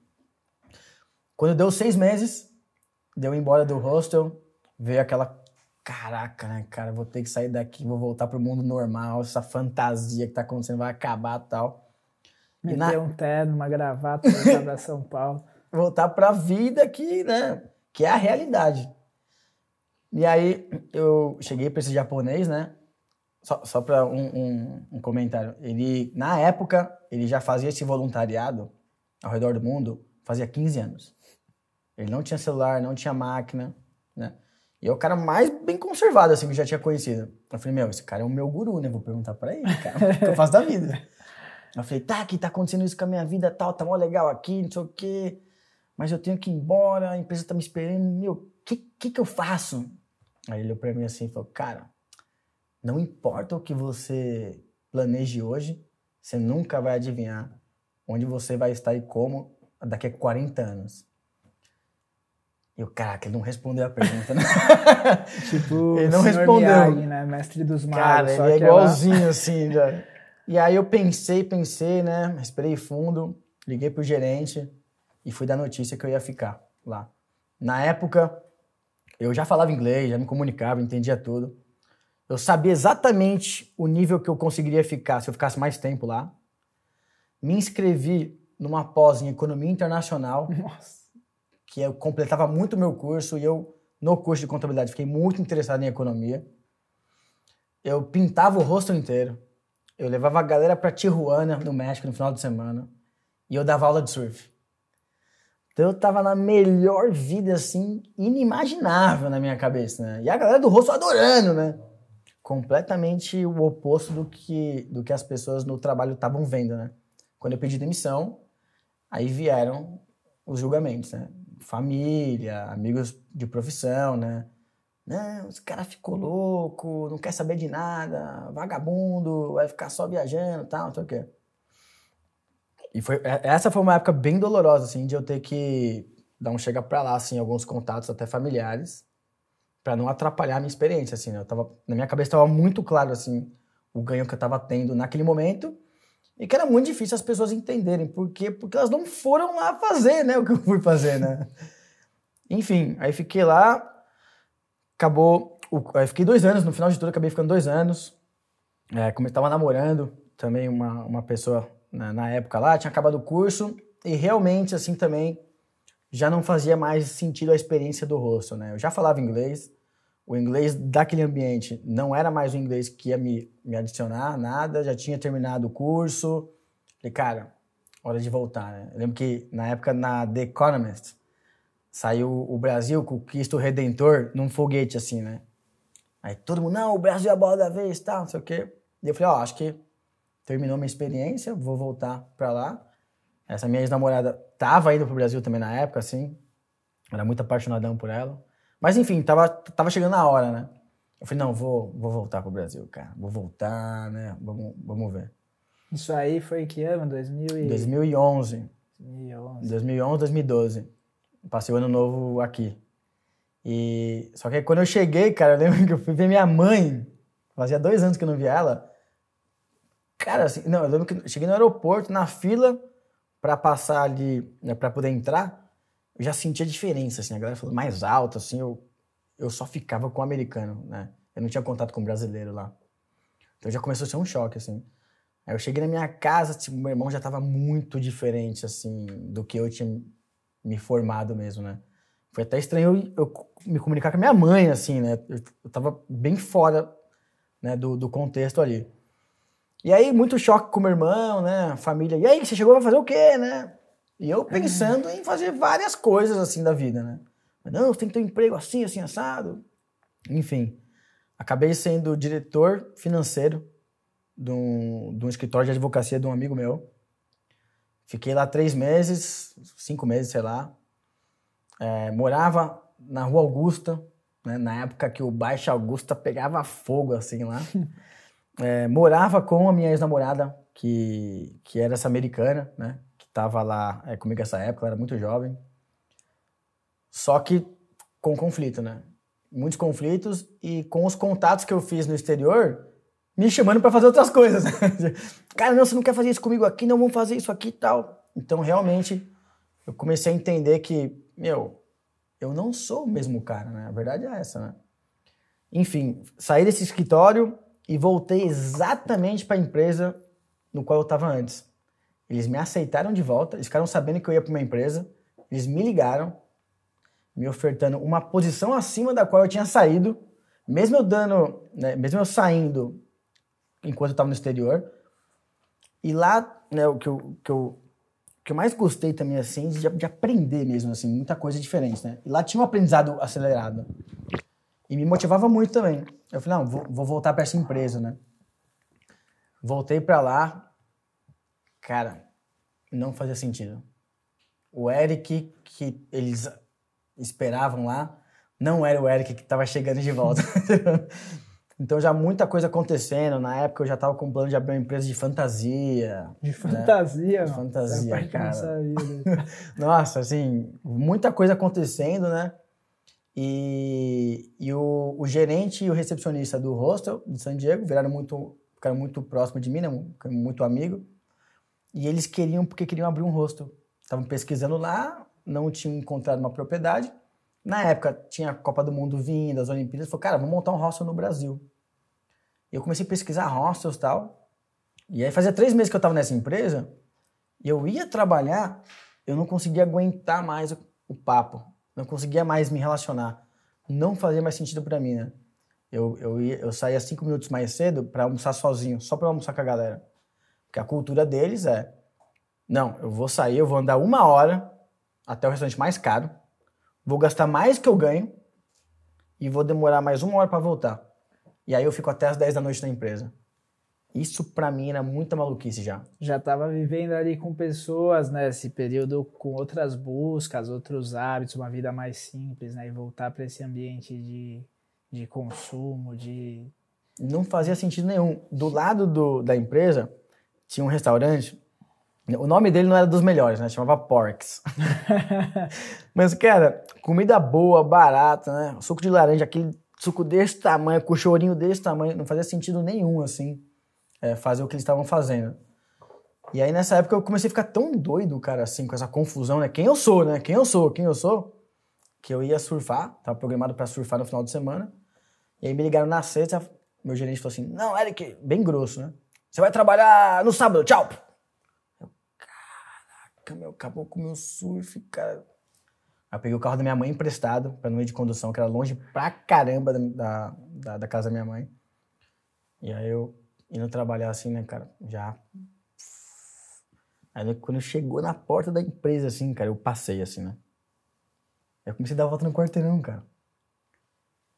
Quando deu seis meses, deu embora do hostel, veio aquela, caraca, né, cara, vou ter que sair daqui, vou voltar pro mundo normal, essa fantasia que tá acontecendo vai acabar e tal. E na- Meter um terno, uma gravata, voltar pra São Paulo. voltar para a vida que, né, que é a realidade. E aí eu cheguei para esse japonês, né? Só, só para um, um, um comentário. Ele, na época, ele já fazia esse voluntariado ao redor do mundo fazia 15 anos. Ele não tinha celular, não tinha máquina, né? E é o cara mais bem conservado, assim, que eu já tinha conhecido. Eu falei, meu, esse cara é o meu guru, né? Vou perguntar pra ele, cara, o que eu faço da vida. Eu falei, tá, que tá acontecendo isso com a minha vida, tal, tá mó legal aqui, não sei o quê, mas eu tenho que ir embora, a empresa tá me esperando, meu, o que, que que eu faço? Aí ele olhou pra mim assim e falou, cara, não importa o que você planeje hoje, você nunca vai adivinhar onde você vai estar e como daqui a 40 anos. E o caraca, ele não respondeu a pergunta, né? Tipo, Ele não respondeu. Miyagi, né? Mestre dos magos. Cara, ele é que ela- igualzinho assim, já. E aí eu pensei, pensei, né? Respirei fundo, liguei pro gerente e fui dar notícia que eu ia ficar lá. Na época, eu já falava inglês, já me comunicava, entendia tudo. Eu sabia exatamente o nível que eu conseguiria ficar se eu ficasse mais tempo lá. Me inscrevi numa pós em Economia Internacional, Nossa. Que eu completava muito o meu curso e eu, no curso de contabilidade, fiquei muito interessado em economia. Eu pintava o rosto inteiro. Eu levava a galera para Tijuana, no México, no final de semana. E eu dava aula de surf. Então eu tava na melhor vida, assim, inimaginável na minha cabeça, né? E a galera do rosto adorando, né? Completamente o oposto do que, do que as pessoas no trabalho estavam vendo, né? Quando eu pedi demissão, aí vieram os julgamentos, né? Família, amigos de profissão, né? Não, esse cara ficou louco, não quer saber de nada, vagabundo, vai ficar só viajando tal, não sei o quê. E foi, essa foi uma época bem dolorosa, assim, de eu ter que dar um chega pra lá, assim, alguns contatos até familiares, para não atrapalhar a minha experiência, assim, né? Eu tava, na minha cabeça estava muito claro, assim, o ganho que eu estava tendo naquele momento e que era muito difícil as pessoas entenderem. Por quê? Porque elas não foram lá fazer, né, o que eu fui fazer, né? Enfim, aí fiquei lá, acabou, aí fiquei dois anos, no final de tudo acabei ficando dois anos, é, como eu estava namorando, também uma, uma pessoa na, na época lá, tinha acabado o curso e realmente, assim, também já não fazia mais sentido a experiência do rosto, né? Eu já falava inglês, o inglês daquele ambiente não era mais o inglês que ia me, me adicionar, nada, já tinha terminado o curso. Falei, cara, hora de voltar, né? Eu lembro que na época na The Economist saiu o Brasil com o Cristo Redentor num foguete assim, né? Aí todo mundo, não, o Brasil é a bola da vez, tal, não sei o quê. E eu falei, ó, oh, acho que terminou minha experiência, vou voltar para lá. Essa minha ex-namorada tava indo pro Brasil também na época, assim. Era muito apaixonadão por ela. Mas enfim, tava, tava chegando a hora, né? Eu falei, não, vou, vou voltar pro Brasil, cara. Vou voltar, né? Vamos, vamos ver. Isso aí foi que ano? 2000 e... 2011. 2011. 2011, 2012. Passei o ano novo aqui. E... Só que aí, quando eu cheguei, cara, eu lembro que eu fui ver minha mãe. Fazia dois anos que eu não via ela. Cara, assim, não, eu lembro que eu cheguei no aeroporto, na fila, para passar ali, né, para poder entrar, eu já sentia diferença, assim, a galera falando mais alto, assim, eu, eu só ficava com o americano, né? Eu não tinha contato com o brasileiro lá. Então já começou a ser um choque, assim. Aí eu cheguei na minha casa, tipo, meu irmão já tava muito diferente, assim, do que eu tinha me formado mesmo, né? Foi até estranho eu, eu me comunicar com a minha mãe, assim, né? Eu, eu tava bem fora né, do, do contexto ali. E aí, muito choque com meu irmão, né? Família. E aí, você chegou a fazer o quê, né? E eu pensando em fazer várias coisas assim da vida, né? Mas não, você tem que ter um emprego assim, assim, assado. Enfim, acabei sendo diretor financeiro de um, de um escritório de advocacia de um amigo meu. Fiquei lá três meses, cinco meses, sei lá. É, morava na Rua Augusta, né? na época que o Baixa Augusta pegava fogo, assim, lá. é, morava com a minha ex-namorada, que, que era essa americana, né? Que tava lá é, comigo nessa época, ela era muito jovem. Só que com conflito, né? Muitos conflitos e com os contatos que eu fiz no exterior, me chamando para fazer outras coisas. Cara, não, você não quer fazer isso comigo aqui, não vamos fazer isso aqui e tal. Então, realmente, eu comecei a entender que, meu, eu não sou o mesmo cara, né? A verdade é essa, né? Enfim, saí desse escritório, e voltei exatamente para a empresa no qual eu estava antes. Eles me aceitaram de volta, eles ficaram sabendo que eu ia para uma empresa, eles me ligaram, me ofertando uma posição acima da qual eu tinha saído, mesmo eu dando, né, mesmo eu saindo enquanto eu estava no exterior. E lá, né, o que eu, que eu, que eu mais gostei também, assim, de, de aprender mesmo, assim, muita coisa diferente, né? E lá tinha um aprendizado acelerado. E me motivava muito também. Eu falei, não, vou, vou voltar para essa empresa, né? Voltei para lá, cara, não fazia sentido. O Eric que eles esperavam lá não era o Eric que estava chegando de volta. então já muita coisa acontecendo. Na época eu já estava com o plano de abrir uma empresa de fantasia. De fantasia, né? De fantasia, é cara. Sabia, Nossa, assim, muita coisa acontecendo, né? E, e o, o, gerente e o recepcionista do hostel de San Diego viraram muito, ficaram muito próximos de mim, né? muito amigo. E eles queriam, porque queriam abrir um hostel. Estavam pesquisando lá, não tinham encontrado uma propriedade. Na época tinha a Copa do Mundo vindo, as Olimpíadas. Falou, cara, vamos montar um hostel no Brasil. E eu comecei a pesquisar hostels e tal. E aí fazia três meses que eu tava nessa empresa, e eu ia trabalhar, eu não conseguia aguentar mais o, o papo. Não conseguia mais me relacionar. Não fazia mais sentido para mim, né? Eu, eu, ia, eu saía cinco minutos mais cedo para almoçar sozinho, só para almoçar com a galera. Porque a cultura deles é: não, eu vou sair, eu vou andar uma hora até o restaurante mais caro, vou gastar mais que eu ganho e vou demorar mais uma hora para voltar. E aí eu fico até as 10 da noite na empresa. Isso para mim era muita maluquice já. Já estava vivendo ali com pessoas, né? Esse período com outras buscas, outros hábitos, uma vida mais simples, né? E voltar para esse ambiente de, de consumo, de. Não fazia sentido nenhum. Do lado do, da empresa tinha um restaurante. O nome dele não era dos melhores, né? Chamava Porks. Mas, cara, comida boa, barata, né? Suco de laranja, aquele suco desse tamanho, com chorinho desse tamanho, não fazia sentido nenhum, assim é, fazer o que eles estavam fazendo. E aí nessa época eu comecei a ficar tão doido, cara, assim, com essa confusão, né? Quem eu sou, né? Quem eu sou, quem eu sou? Que eu ia surfar, tava programado para surfar no final de semana. E aí me ligaram na sexta, meu gerente falou assim: Não, Eric, bem grosso, né? Você vai trabalhar no sábado, tchau! Caraca, meu, acabou com o meu surf, cara. Aí eu peguei o carro da minha mãe emprestado, pra não ir de condução, que era longe pra caramba da, da, da casa da minha mãe. E aí eu indo trabalhar assim, né, cara? Já. Aí quando chegou na porta da empresa, assim, cara, eu passei assim, né? Eu comecei a dar volta no quarteirão, cara.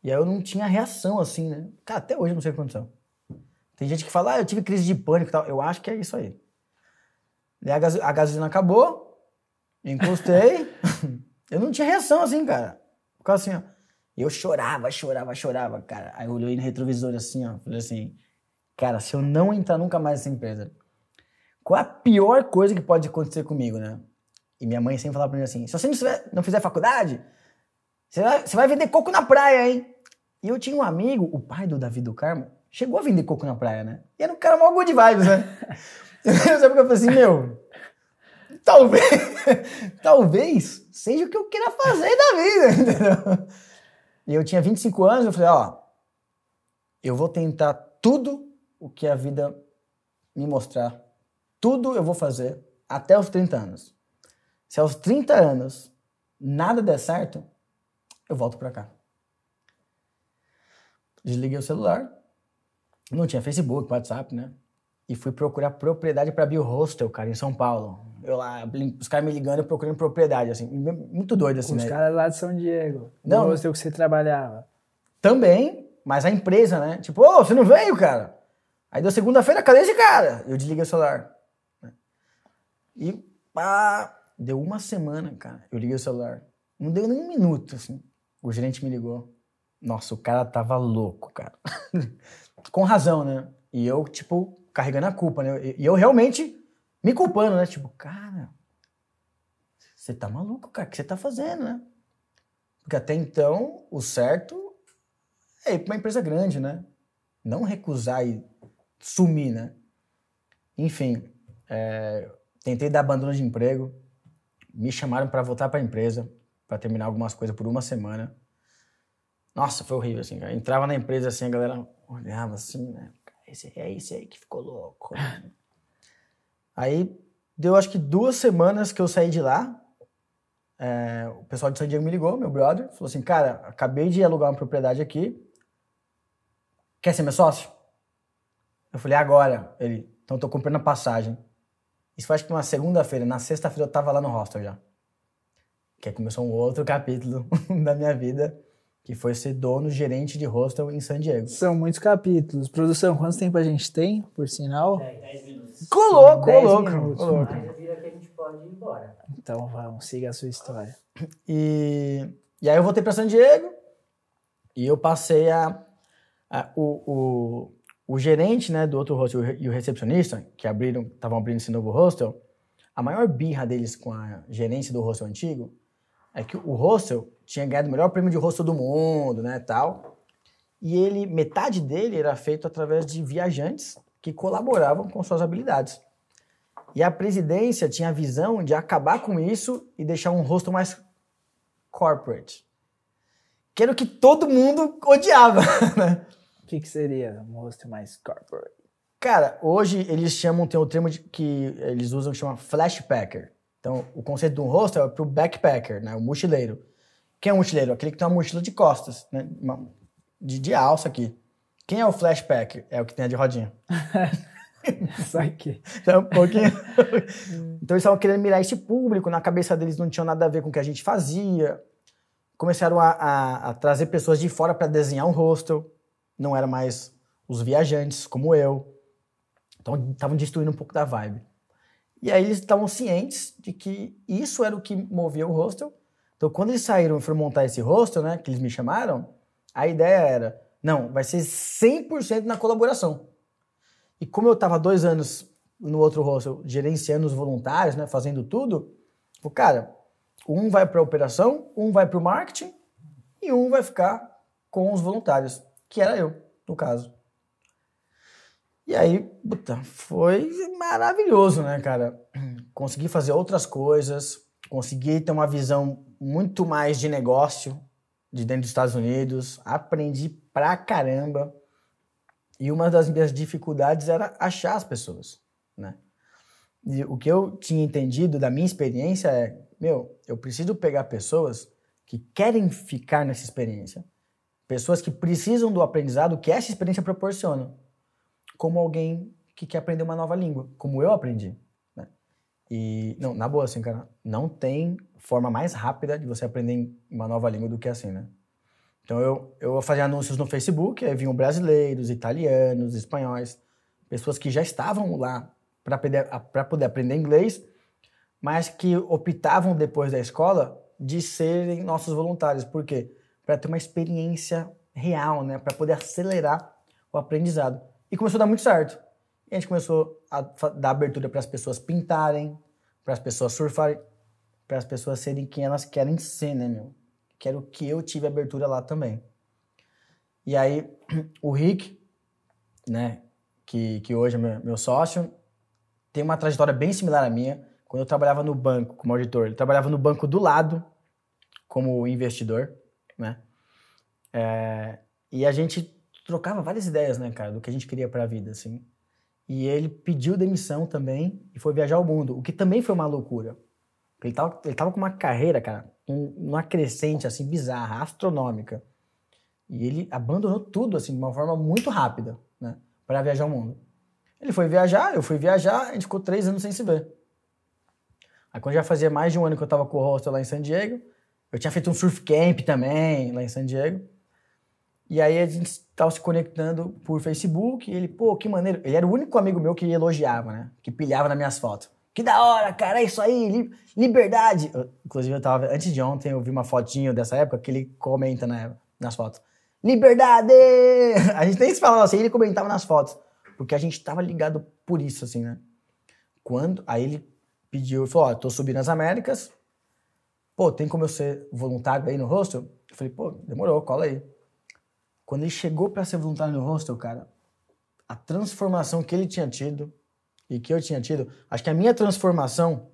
E aí eu não tinha reação, assim, né? Cara, até hoje eu não sei o que aconteceu. Tem gente que fala, ah, eu tive crise de pânico e tal. Eu acho que é isso aí. Daí a, a gasolina acabou, encostei. eu não tinha reação, assim, cara. Ficava assim, ó. Eu chorava, chorava, chorava, cara. Aí eu olhei no retrovisor assim, ó. Falei assim, cara, se eu não entrar nunca mais nessa empresa, qual a pior coisa que pode acontecer comigo, né? E minha mãe sempre falava pra mim assim: se você não, tiver, não fizer faculdade, você vai, você vai vender coco na praia, hein? E eu tinha um amigo, o pai do Davi do Carmo, chegou a vender coco na praia, né? E era um cara mal good vibes, né? Sabe porque eu falei assim, meu, talvez, talvez seja o que eu queira fazer da vida, entendeu? E eu tinha 25 anos, eu falei, ó, eu vou tentar tudo o que a vida me mostrar. Tudo eu vou fazer até os 30 anos. Se aos 30 anos nada der certo, eu volto para cá. Desliguei o celular, não tinha Facebook, WhatsApp, né? E fui procurar propriedade para Bio Hostel, cara, em São Paulo. Eu lá, os caras me ligando e procurando propriedade, assim, muito doido, assim, os né? Os caras lá de São Diego, não, no hostel que você trabalhava. Também, mas a empresa, né? Tipo, ô, oh, você não veio, cara? Aí deu segunda-feira, cadê esse cara? Eu desliguei o celular. E pá, deu uma semana, cara. Eu liguei o celular. Não deu nem um minuto, assim. O gerente me ligou. Nossa, o cara tava louco, cara. Com razão, né? E eu, tipo, carregando a culpa, né? E eu realmente me culpando, né? Tipo, cara, você tá maluco, cara. O que você tá fazendo, né? Porque até então, o certo é ir pra uma empresa grande, né? Não recusar e sumir, né? Enfim, é, tentei dar abandono de emprego, me chamaram para voltar para a empresa, para terminar algumas coisas por uma semana. Nossa, foi horrível, assim, cara. Entrava na empresa, assim, a galera olhava assim, né? Esse, é esse aí que ficou louco. Né? Aí, deu acho que duas semanas que eu saí de lá, é, o pessoal de San Diego me ligou, meu brother, falou assim, cara, acabei de alugar uma propriedade aqui, quer ser meu sócio? Eu falei, agora. Ele, então tô comprando a passagem. Isso foi acho que uma segunda-feira. Na sexta-feira eu tava lá no hostel já. Que aí começou um outro capítulo da minha vida, que foi ser dono, gerente de hostel em San Diego. São muitos capítulos. Produção, quanto tempo a gente tem, por sinal? 10 minutos. Colou, colou. minutos. Mas eu vira que a gente pode ir embora. Então vamos, siga a sua história. E, e aí eu voltei para San Diego e eu passei a, a o, o o gerente né, do outro hostel e o recepcionista, que abriram, estavam abrindo esse novo hostel, a maior birra deles com a gerência do hostel antigo é que o hostel tinha ganhado o melhor prêmio de hostel do mundo, né, tal. E ele, metade dele era feito através de viajantes que colaboravam com suas habilidades. E a presidência tinha a visão de acabar com isso e deixar um hostel mais corporate. Que era o que todo mundo odiava, né? O que, que seria um hostel mais corporate? Cara, hoje eles chamam, tem o termo de- que eles usam que chama flashpacker. Então, o conceito de um hostel é pro backpacker, né? O mochileiro. Quem é um mochileiro? Aquele que tem uma mochila de costas, né? Uma- de, de alça aqui. Quem é o flashpacker? É o que tem a de rodinha. Isso aqui. Então, um pouquinho. então eles estavam querendo mirar esse público, na cabeça deles não tinha nada a ver com o que a gente fazia. Começaram a, a- a trazer pessoas de fora para desenhar um hostel. Não era mais os viajantes, como eu. Então estavam destruindo um pouco da vibe. E aí eles estavam cientes de que isso era o que movia o hostel. Então quando eles saíram e foram montar esse hostel, né, que eles me chamaram, a ideia era, não, vai ser 100% na colaboração. E como eu estava dois anos no outro hostel gerenciando os voluntários, né, fazendo tudo, o cara, um vai para a operação, um vai para o marketing e um vai ficar com os voluntários, que era eu, no caso. E aí, puta, foi maravilhoso, né, cara? Consegui fazer outras coisas, consegui ter uma visão muito mais de negócio de dentro dos Estados Unidos, aprendi pra caramba. E uma das minhas dificuldades era achar as pessoas, né? E o que eu tinha entendido da minha experiência é, meu, eu preciso pegar pessoas que querem ficar nessa experiência, pessoas que precisam do aprendizado que essa experiência proporciona, como alguém que quer aprender uma nova língua, como eu aprendi. Né? E, não, na boa, assim, cara, não tem forma mais rápida de você aprender uma nova língua do que assim, né? Então eu, eu fazia anúncios no Facebook, aí vinham brasileiros, italianos, espanhóis, pessoas que já estavam lá para poder, aprender inglês, mas que optavam depois da escola de serem nossos voluntários. Por quê? Para ter uma experiência real, né? Para poder acelerar o aprendizado. E começou a dar muito certo. E a gente começou a dar abertura para as pessoas pintarem, para as pessoas surfarem, para as pessoas serem quem elas querem ser, né, meu? Que era o que eu tive abertura lá também. E aí, o Rick, né, que, que hoje é meu, meu sócio, tem uma trajetória bem similar à minha. Quando eu trabalhava no banco como auditor, ele trabalhava no banco do lado como investidor, né? É, e a gente trocava várias ideias, né, cara, do que a gente queria para a vida, assim. E ele pediu demissão também e foi viajar ao mundo, o que também foi uma loucura. Ele tava, ele tava com uma carreira, cara, um- uma crescente, assim, bizarra, astronômica. E ele abandonou tudo, assim, de uma forma muito rápida, né, para viajar ao mundo. Ele foi viajar, eu fui viajar, a gente ficou três anos sem se ver. Aí quando já fazia mais de um ano que eu tava com o hostel lá em San Diego, eu tinha feito um surf camp também lá em San Diego. E aí a gente tava se conectando por Facebook e ele, pô, que maneiro. Ele era o único amigo meu que elogiava, né? Que pilhava nas minhas fotos. Que da hora, cara, é isso aí, li- liberdade. Eu- inclusive, eu tava, antes de ontem, eu vi uma fotinho dessa época que ele comenta na- nas fotos. Liberdade! A gente nem se falava assim, ele comentava nas fotos. Porque a gente tava ligado por isso, assim, né? Quando, aí ele pediu, falou, ó, tô subindo as Américas, pô, tem como eu ser voluntário aí no hostel? Eu falei, pô, demorou, cola aí. Quando ele chegou para ser voluntário no hostel, cara, a transformação que ele tinha tido e que eu tinha tido, acho que a minha transformação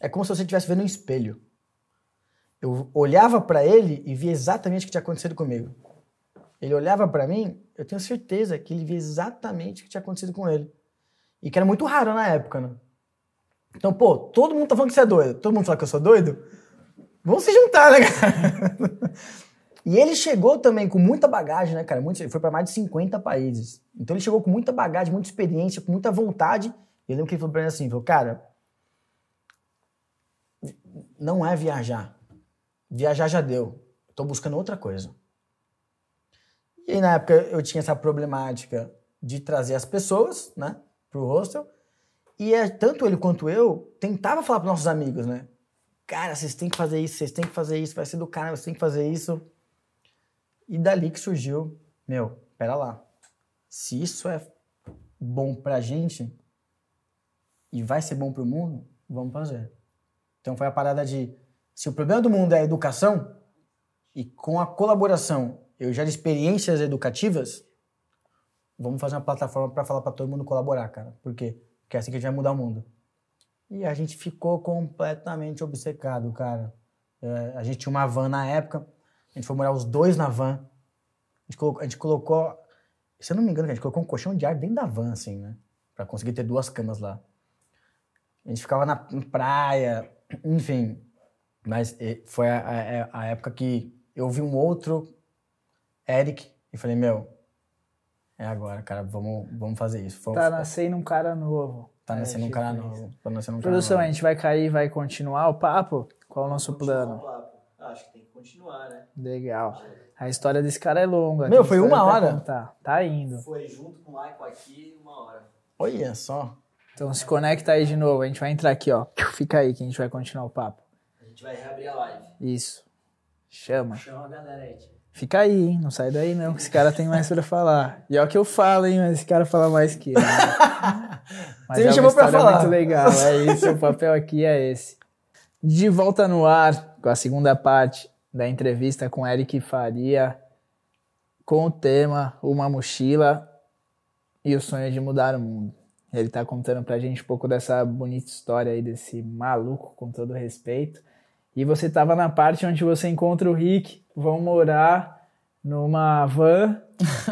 é como se você estivesse vendo um espelho. Eu olhava para ele e via exatamente o que tinha acontecido comigo. Ele olhava para mim, eu tenho certeza que ele via exatamente o que tinha acontecido com ele. E que era muito raro na época, né? Então, pô, todo mundo tá falando que você é doido. Todo mundo fala que eu sou doido. Vamos se juntar, né, cara? E ele chegou também com muita bagagem, né, cara? Muito, foi para mais de 50 países. Então ele chegou com muita bagagem, muita experiência, com muita vontade. E eu lembro que ele falou pra mim assim, falou, cara, não é viajar. Viajar já deu. Eu tô buscando outra coisa. E aí, na época eu tinha essa problemática de trazer as pessoas, né, pro hostel. E é, tanto ele quanto eu tentava falar pros nossos amigos, né? Cara, vocês têm que fazer isso, vocês têm que fazer isso, vai ser do cara, vocês têm que fazer isso. E dali que surgiu, meu, pera lá. Se isso é bom pra gente e vai ser bom pro mundo, vamos fazer. Então foi a parada de se o problema do mundo é a educação e com a colaboração eu gero experiências educativas, vamos fazer uma plataforma para falar para todo mundo colaborar, cara. Por quê? Porque é assim que a gente vai mudar o mundo. E a gente ficou completamente obcecado, cara. É, a gente tinha uma van na época, a gente foi morar os dois na van. A gente colocou, a gente colocou Se eu não me engano, a gente colocou um colchão de ar dentro da van, assim, né? Pra conseguir ter duas camas lá. A gente ficava na praia, enfim. Mas foi a, a- a época que eu vi um outro Eric e falei, meu, é agora, cara, vamos, vamos fazer isso. Foi- Tá nascendo um cara novo. tá É, nascendo um cara novo. Tá nascendo um cara Produção, a novo. gente vai cair, vai continuar o papo? Qual é o nosso plano? o papo. Ah, acho que tem que continuar, né? Legal. A história desse cara é longa. Meu, foi uma hora. Tá indo. Foi junto com o Laico aqui uma hora. Olha só. Então se conecta aí de novo. A gente vai entrar aqui, ó. Fica aí que a gente vai continuar o papo. A gente vai reabrir a live. Isso. Chama. Chama a galera aí, tia. Fica aí, hein? Não sai daí não, que esse cara tem mais pra falar. E é o que eu falo, hein? Mas esse cara fala mais que eu. né? Mas Você me é chamou pra falar. muito legal. É isso, o papel aqui é esse. De volta no ar, com a segunda parte da entrevista com Eric Faria, com o tema Uma Mochila e o sonho de mudar o mundo. Ele tá contando pra gente um pouco dessa bonita história aí, desse maluco, com todo respeito. E você tava na parte onde você encontra o Rick, vão morar numa van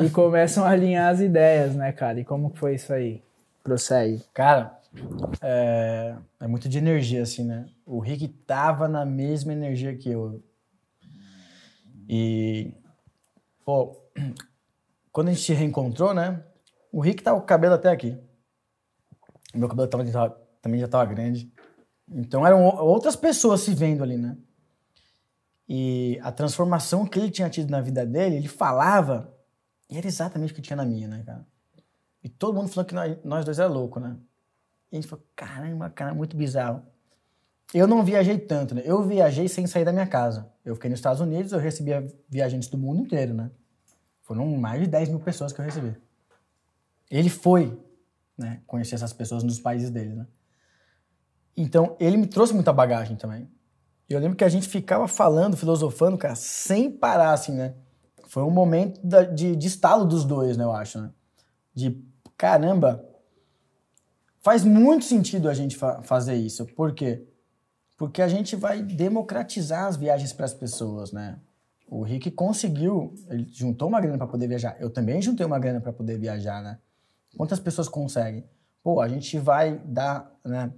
e começam a alinhar as ideias, né, cara? E como que foi isso aí? Prossegue. Cara, é, é muito de energia, assim, né? O Rick tava na mesma energia que eu. E, pô, quando a gente se reencontrou, né? O Rick tava com o cabelo até aqui. Meu cabelo tava, também já tava grande. Então eram outras pessoas se vendo ali, né? E a transformação que ele tinha tido na vida dele, ele falava, e era exatamente o que tinha na minha, né, cara? E todo mundo falou que nós, nós dois era louco, né? E a gente falou, caramba, cara, muito bizarro. Eu não viajei tanto, né? Eu viajei sem sair da minha casa. Eu fiquei nos Estados Unidos, eu recebia viajantes do mundo inteiro, né? Foram mais de 10 mil pessoas que eu recebi. Ele foi, né? Conhecer essas pessoas nos países dele, né? Então, ele me trouxe muita bagagem também. Eu lembro que a gente ficava falando, filosofando, cara, sem parar, assim, né? Foi um momento de, de estalo dos dois, né? Eu acho, né? De, caramba, faz muito sentido a gente fa- fazer isso. Por quê? Porque a gente vai democratizar as viagens para as pessoas, né? O Rick conseguiu, ele juntou uma grana para poder viajar. Eu também juntei uma grana para poder viajar, né? Quantas pessoas conseguem? Pô, a gente vai dar né,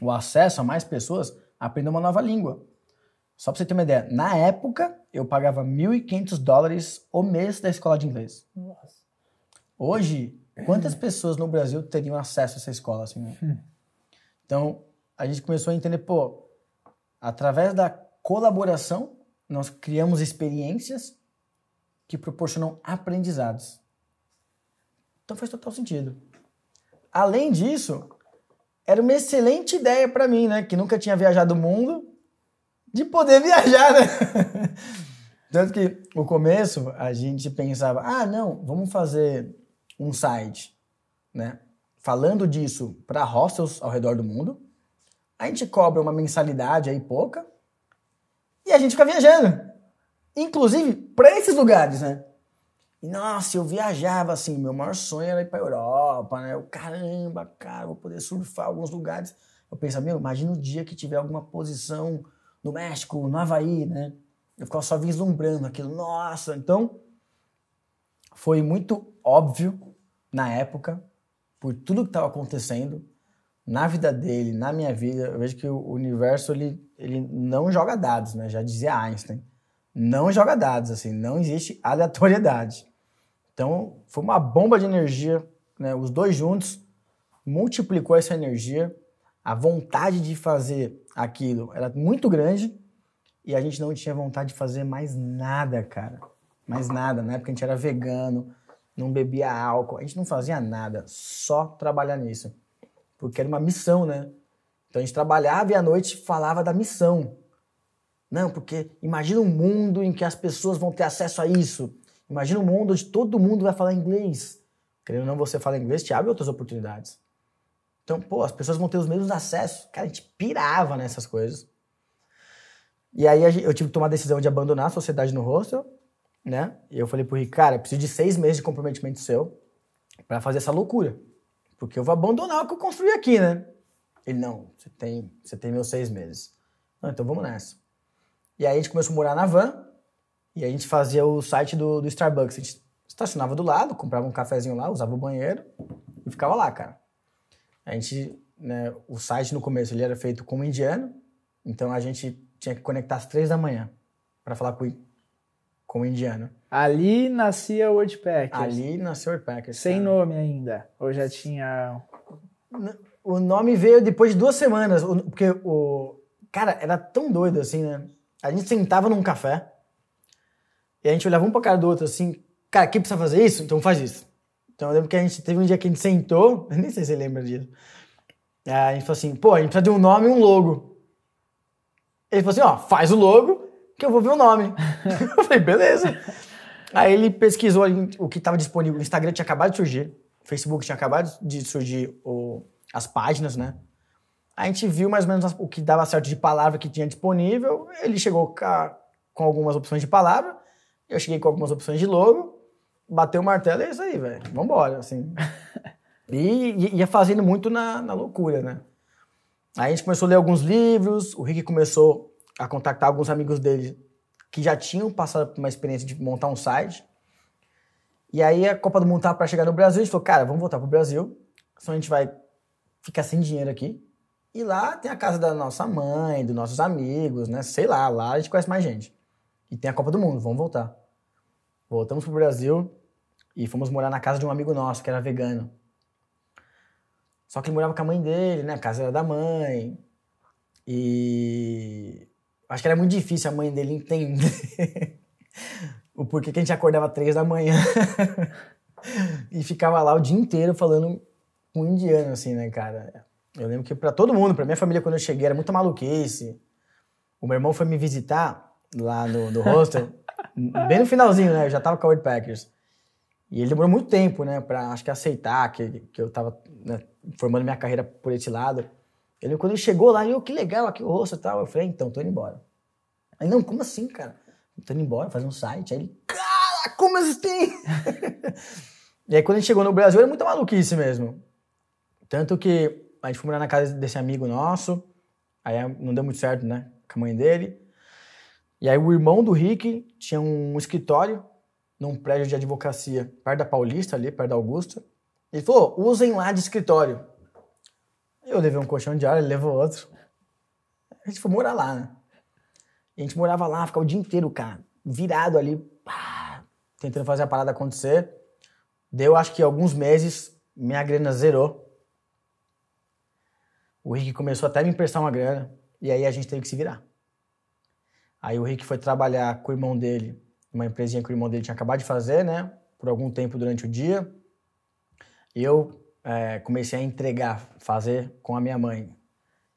o acesso a mais pessoas a aprender uma nova língua. Só para você ter uma ideia, na época eu pagava 1.500 dólares o mês da escola de inglês. Hoje, quantas pessoas no Brasil teriam acesso a essa escola? Assim, né? Então, a gente começou a entender, pô, através da colaboração, nós criamos experiências que proporcionam aprendizados. Então faz total sentido. Além disso, era uma excelente ideia para mim, né, que nunca tinha viajado o mundo, de poder viajar, né? Tanto que no começo a gente pensava, ah, não, vamos fazer um site, né? Falando disso para hostels ao redor do mundo. A gente cobra uma mensalidade aí pouca e a gente fica viajando. Inclusive para esses lugares, né? E nossa, eu viajava assim, meu maior sonho era ir para Europa, né? Eu, caramba, cara, vou poder surfar alguns lugares. Eu pensava, meu, imagina o dia que tiver alguma posição no México, no Havaí, né? Eu ficava só vislumbrando aquilo. Nossa, então foi muito óbvio na época, por tudo que estava acontecendo na vida dele, na minha vida. Eu vejo que o universo ele, ele não joga dados, né? Já dizia Einstein. Não joga dados, assim, não existe aleatoriedade. Então, foi uma bomba de energia, né? Os dois juntos multiplicou essa energia. A vontade de fazer aquilo era muito grande e a gente não tinha vontade de fazer mais nada, cara. Mais nada. Na época a gente era vegano, não bebia álcool, a gente não fazia nada, só trabalhar nisso. Porque era uma missão, né? Então a gente trabalhava e à noite falava da missão. Não, porque imagina um mundo em que as pessoas vão ter acesso a isso. Imagina um mundo onde todo mundo vai falar inglês. Querendo ou não, você fala inglês, te abre outras oportunidades. Então, pô, as pessoas vão ter os mesmos acessos. Cara, a gente pirava nessas coisas. E aí eu tive que tomar a decisão de abandonar a sociedade no hostel, né? E eu falei pro Rick, cara, eu preciso de seis meses de comprometimento seu para fazer essa loucura. Porque eu vou abandonar o que eu construí aqui, né? Ele, não, você tem, você tem meus seis meses. Não, então vamos nessa. E aí a gente começou a morar na van e a gente fazia o site do, do Starbucks. A gente estacionava do lado, comprava um cafezinho lá, usava o banheiro e ficava lá, cara. A gente, né, o site no começo ele era feito como indiano, então a gente tinha que conectar às três da manhã para falar com, com o indiano. Ali nascia o Wordpackers. Ali nasceu o Wordpackers. Sem cara. nome ainda. Ou já tinha. O nome veio depois de duas semanas, porque o. Cara, era tão doido assim, né? A gente sentava num café e a gente olhava um pra cara do outro assim, cara, quem precisa fazer isso? Então faz isso. Então eu lembro que a gente teve um dia que a gente sentou, eu nem sei se você lembra disso. A gente falou assim, pô, a gente precisa de um nome e um logo. Ele falou assim, ó, faz o logo que eu vou ver o nome. eu falei, beleza. Aí ele pesquisou o que estava disponível. O Instagram tinha acabado de surgir, o Facebook tinha acabado de surgir o- as páginas, né? A gente viu mais ou menos o que dava certo de palavra que tinha disponível. Ele chegou ca- com algumas opções de palavra, eu cheguei com algumas opções de logo, bateu o martelo e é isso aí, velho. Vambora, assim. E e- ia fazendo muito na, na loucura, né? Aí a gente começou a ler alguns livros, o Rick começou a contactar alguns amigos dele que já tinham passado por uma experiência de montar um site. E aí a Copa do Mundo tava para chegar no Brasil, a gente falou, cara, vamos voltar pro Brasil, senão a gente vai ficar sem dinheiro aqui. E lá tem a casa da nossa mãe, dos nossos amigos, né? Sei lá, lá a gente conhece mais gente. E tem a Copa do Mundo, vamos voltar. Voltamos pro Brasil e fomos morar na casa de um amigo nosso, que era vegano. Só que ele morava com a mãe dele, né? A casa era da mãe. E acho que era muito difícil a mãe dele entender o porquê que a gente acordava três da manhã e ficava lá o dia inteiro falando com um indiano, assim, né, cara? Eu lembro que pra todo mundo, pra minha família, quando eu cheguei, era muita maluquice. O meu irmão foi me visitar lá no, no hostel, bem no finalzinho, né? Eu já tava com a Wordpackers. E ele demorou muito tempo, né, pra, acho que aceitar que, que eu tava né, formando minha carreira por esse lado. Ele, quando ele chegou lá, eu, que legal, aqui o hostel e tal. Eu falei, então, tô indo embora. Aí, não, como assim, cara? Tô indo embora, fazer um site. Aí ele, cara, como assim? e aí, quando gente chegou no Brasil, era muita maluquice mesmo. Tanto que a gente foi morar na casa desse amigo nosso, aí não deu muito certo, né, com a mãe dele. E aí o irmão do Rick tinha um escritório num prédio de advocacia perto da Paulista, ali, perto da Augusta. Ele falou, usem lá de escritório. Eu levei um colchão de ar, ele levou outro. A gente foi morar lá, né? E a gente morava lá, ficava o dia inteiro, cara, virado ali, pá, tentando fazer a parada acontecer. Deu, acho que alguns meses, minha grana zerou. O Rick começou até a me emprestar uma grana, e aí a gente teve que se virar. Aí o Rick foi trabalhar com o irmão dele, uma empresinha que o irmão dele tinha acabado de fazer, né? Por algum tempo durante o dia. Eu é, comecei a entregar, fazer com a minha mãe.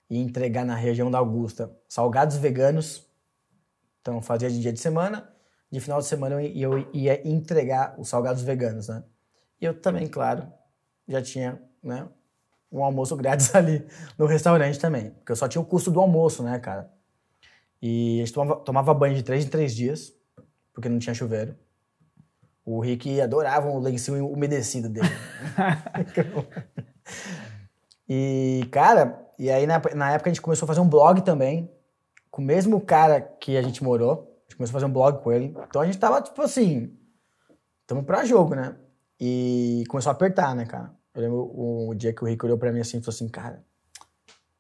E entregar na região da Augusta salgados veganos. Então fazia de dia de semana. De final de semana eu, eu ia entregar os salgados veganos, né? E eu também, claro, já tinha né, um almoço grátis ali no restaurante também. Porque eu só tinha o custo do almoço, né, cara? E a gente tomava, tomava banho de três em três dias, porque não tinha chuveiro. O Rick adorava o lencinho umedecido dele. e, cara, e aí na, na época a gente começou a fazer um blog também, com o mesmo cara que a gente morou. A gente começou a fazer um blog com ele. Então a gente tava, tipo assim, tamo pra jogo, né? E começou a apertar, né, cara? Eu lembro o, o dia que o Rick olhou pra mim assim e falou assim, cara,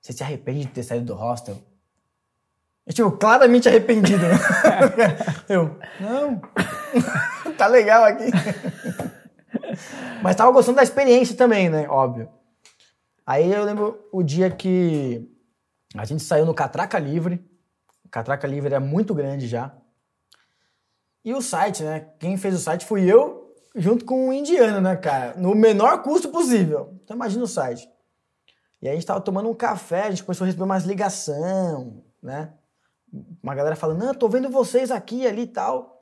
você se arrepende de ter saído do hostel? Eu, tipo, claramente arrependido, né? Eu, não, tá legal aqui. Mas tava gostando da experiência também, né? Óbvio. Aí eu lembro o dia que a gente saiu no Catraca Livre. O Catraca Livre era muito grande já. E o site, né? Quem fez o site fui eu, junto com um indiano, né, cara? No menor custo possível. Então imagina o site. E aí a gente tava tomando um café, a gente começou a receber umas ligação, né? Uma galera falando, não, tô vendo vocês aqui, ali e tal.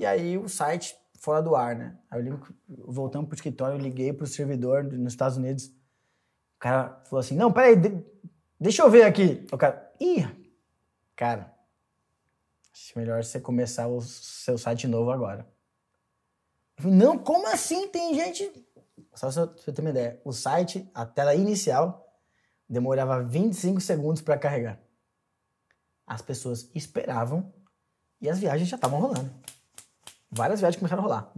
E aí o site fora do ar, né? Aí eu lembro voltando pro escritório, eu liguei pro servidor nos Estados Unidos. O cara falou assim, não, peraí, de- deixa eu ver aqui. O cara, ih, cara, acho melhor você começar o seu site novo agora. Eu falei, não, como assim? Tem gente... Só pra você ter uma ideia, o site, a tela inicial, demorava 25 segundos para carregar. As pessoas esperavam e as viagens já estavam rolando. Várias viagens começaram a rolar.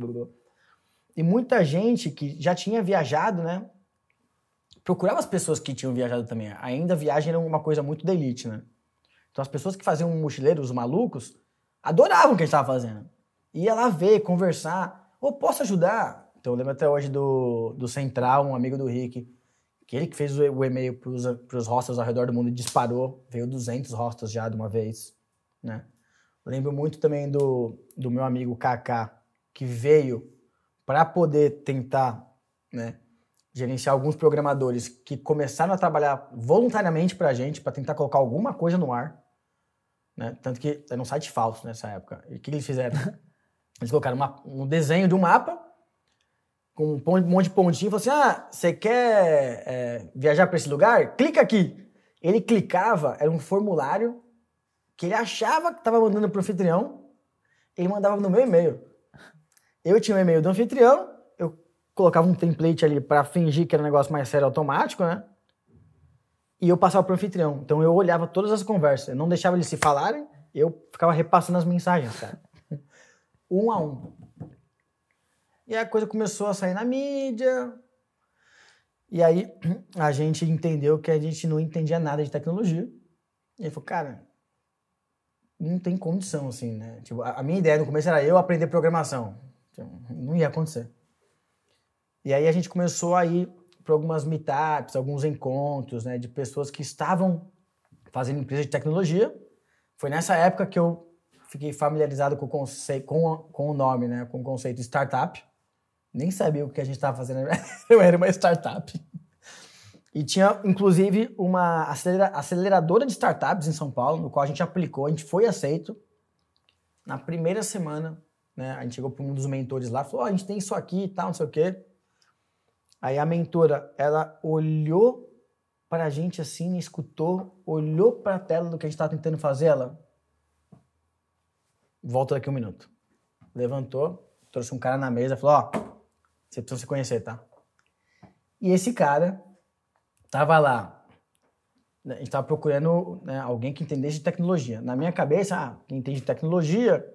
E muita gente que já tinha viajado, né? Procurava as pessoas que tinham viajado também. Ainda a viagem era uma coisa muito da elite, né? Então as pessoas que faziam mochileiros, os malucos, adoravam o que a gente estava fazendo. Ia lá ver, conversar. Ô, posso ajudar? Então eu lembro até hoje do, do Central, um amigo do Rick, que ele que fez o, o e-mail para os hostels ao redor do mundo e disparou. Veio 200 hostels já de uma vez, né? Lembro muito também do, do meu amigo Kaká, que veio para poder tentar né, gerenciar alguns programadores que começaram a trabalhar voluntariamente para a gente, para tentar colocar alguma coisa no ar. Né? Tanto que era um site falso nessa época. E o que eles fizeram? Eles colocaram uma, um desenho de um mapa com um monte de pontinho e falaram assim: Ah, você quer é, viajar para esse lugar? Clica aqui. Ele clicava, era um formulário que ele achava que estava mandando para o anfitrião, ele mandava no meu e-mail. Eu tinha o um e-mail do anfitrião, eu colocava um template ali para fingir que era um negócio mais sério automático, né? E eu passava para o anfitrião. Então eu olhava todas as conversas, eu não deixava eles se falarem, eu ficava repassando as mensagens, cara. um a um. E a coisa começou a sair na mídia. E aí a gente entendeu que a gente não entendia nada de tecnologia. E ele falou, cara, não tem condição, assim, né? Tipo, a minha ideia no começo era eu aprender programação. Então, não ia acontecer. E aí a gente começou a ir para algumas meetups, alguns encontros, né, de pessoas que estavam fazendo empresa de tecnologia. Foi nessa época que eu fiquei familiarizado com o conceito, com, com o nome, né, com o conceito startup. Nem sabia o que a gente estava fazendo, eu era uma startup. E tinha, inclusive, uma aceleradora de startups em São Paulo, no qual a gente aplicou, a gente foi aceito. Na primeira semana, né, a gente chegou para um dos mentores lá, falou, oh, a gente tem isso aqui e tal, não sei o quê. Aí a mentora, ela olhou para a gente assim, escutou, olhou para a tela do que a gente estava tentando fazer, ela volta daqui um minuto. Levantou, trouxe um cara na mesa, falou, ó, oh, você precisa se conhecer, tá? E esse cara tava lá, né, a gente tava procurando né, alguém que entendesse de tecnologia. Na minha cabeça, ah, quem entende de tecnologia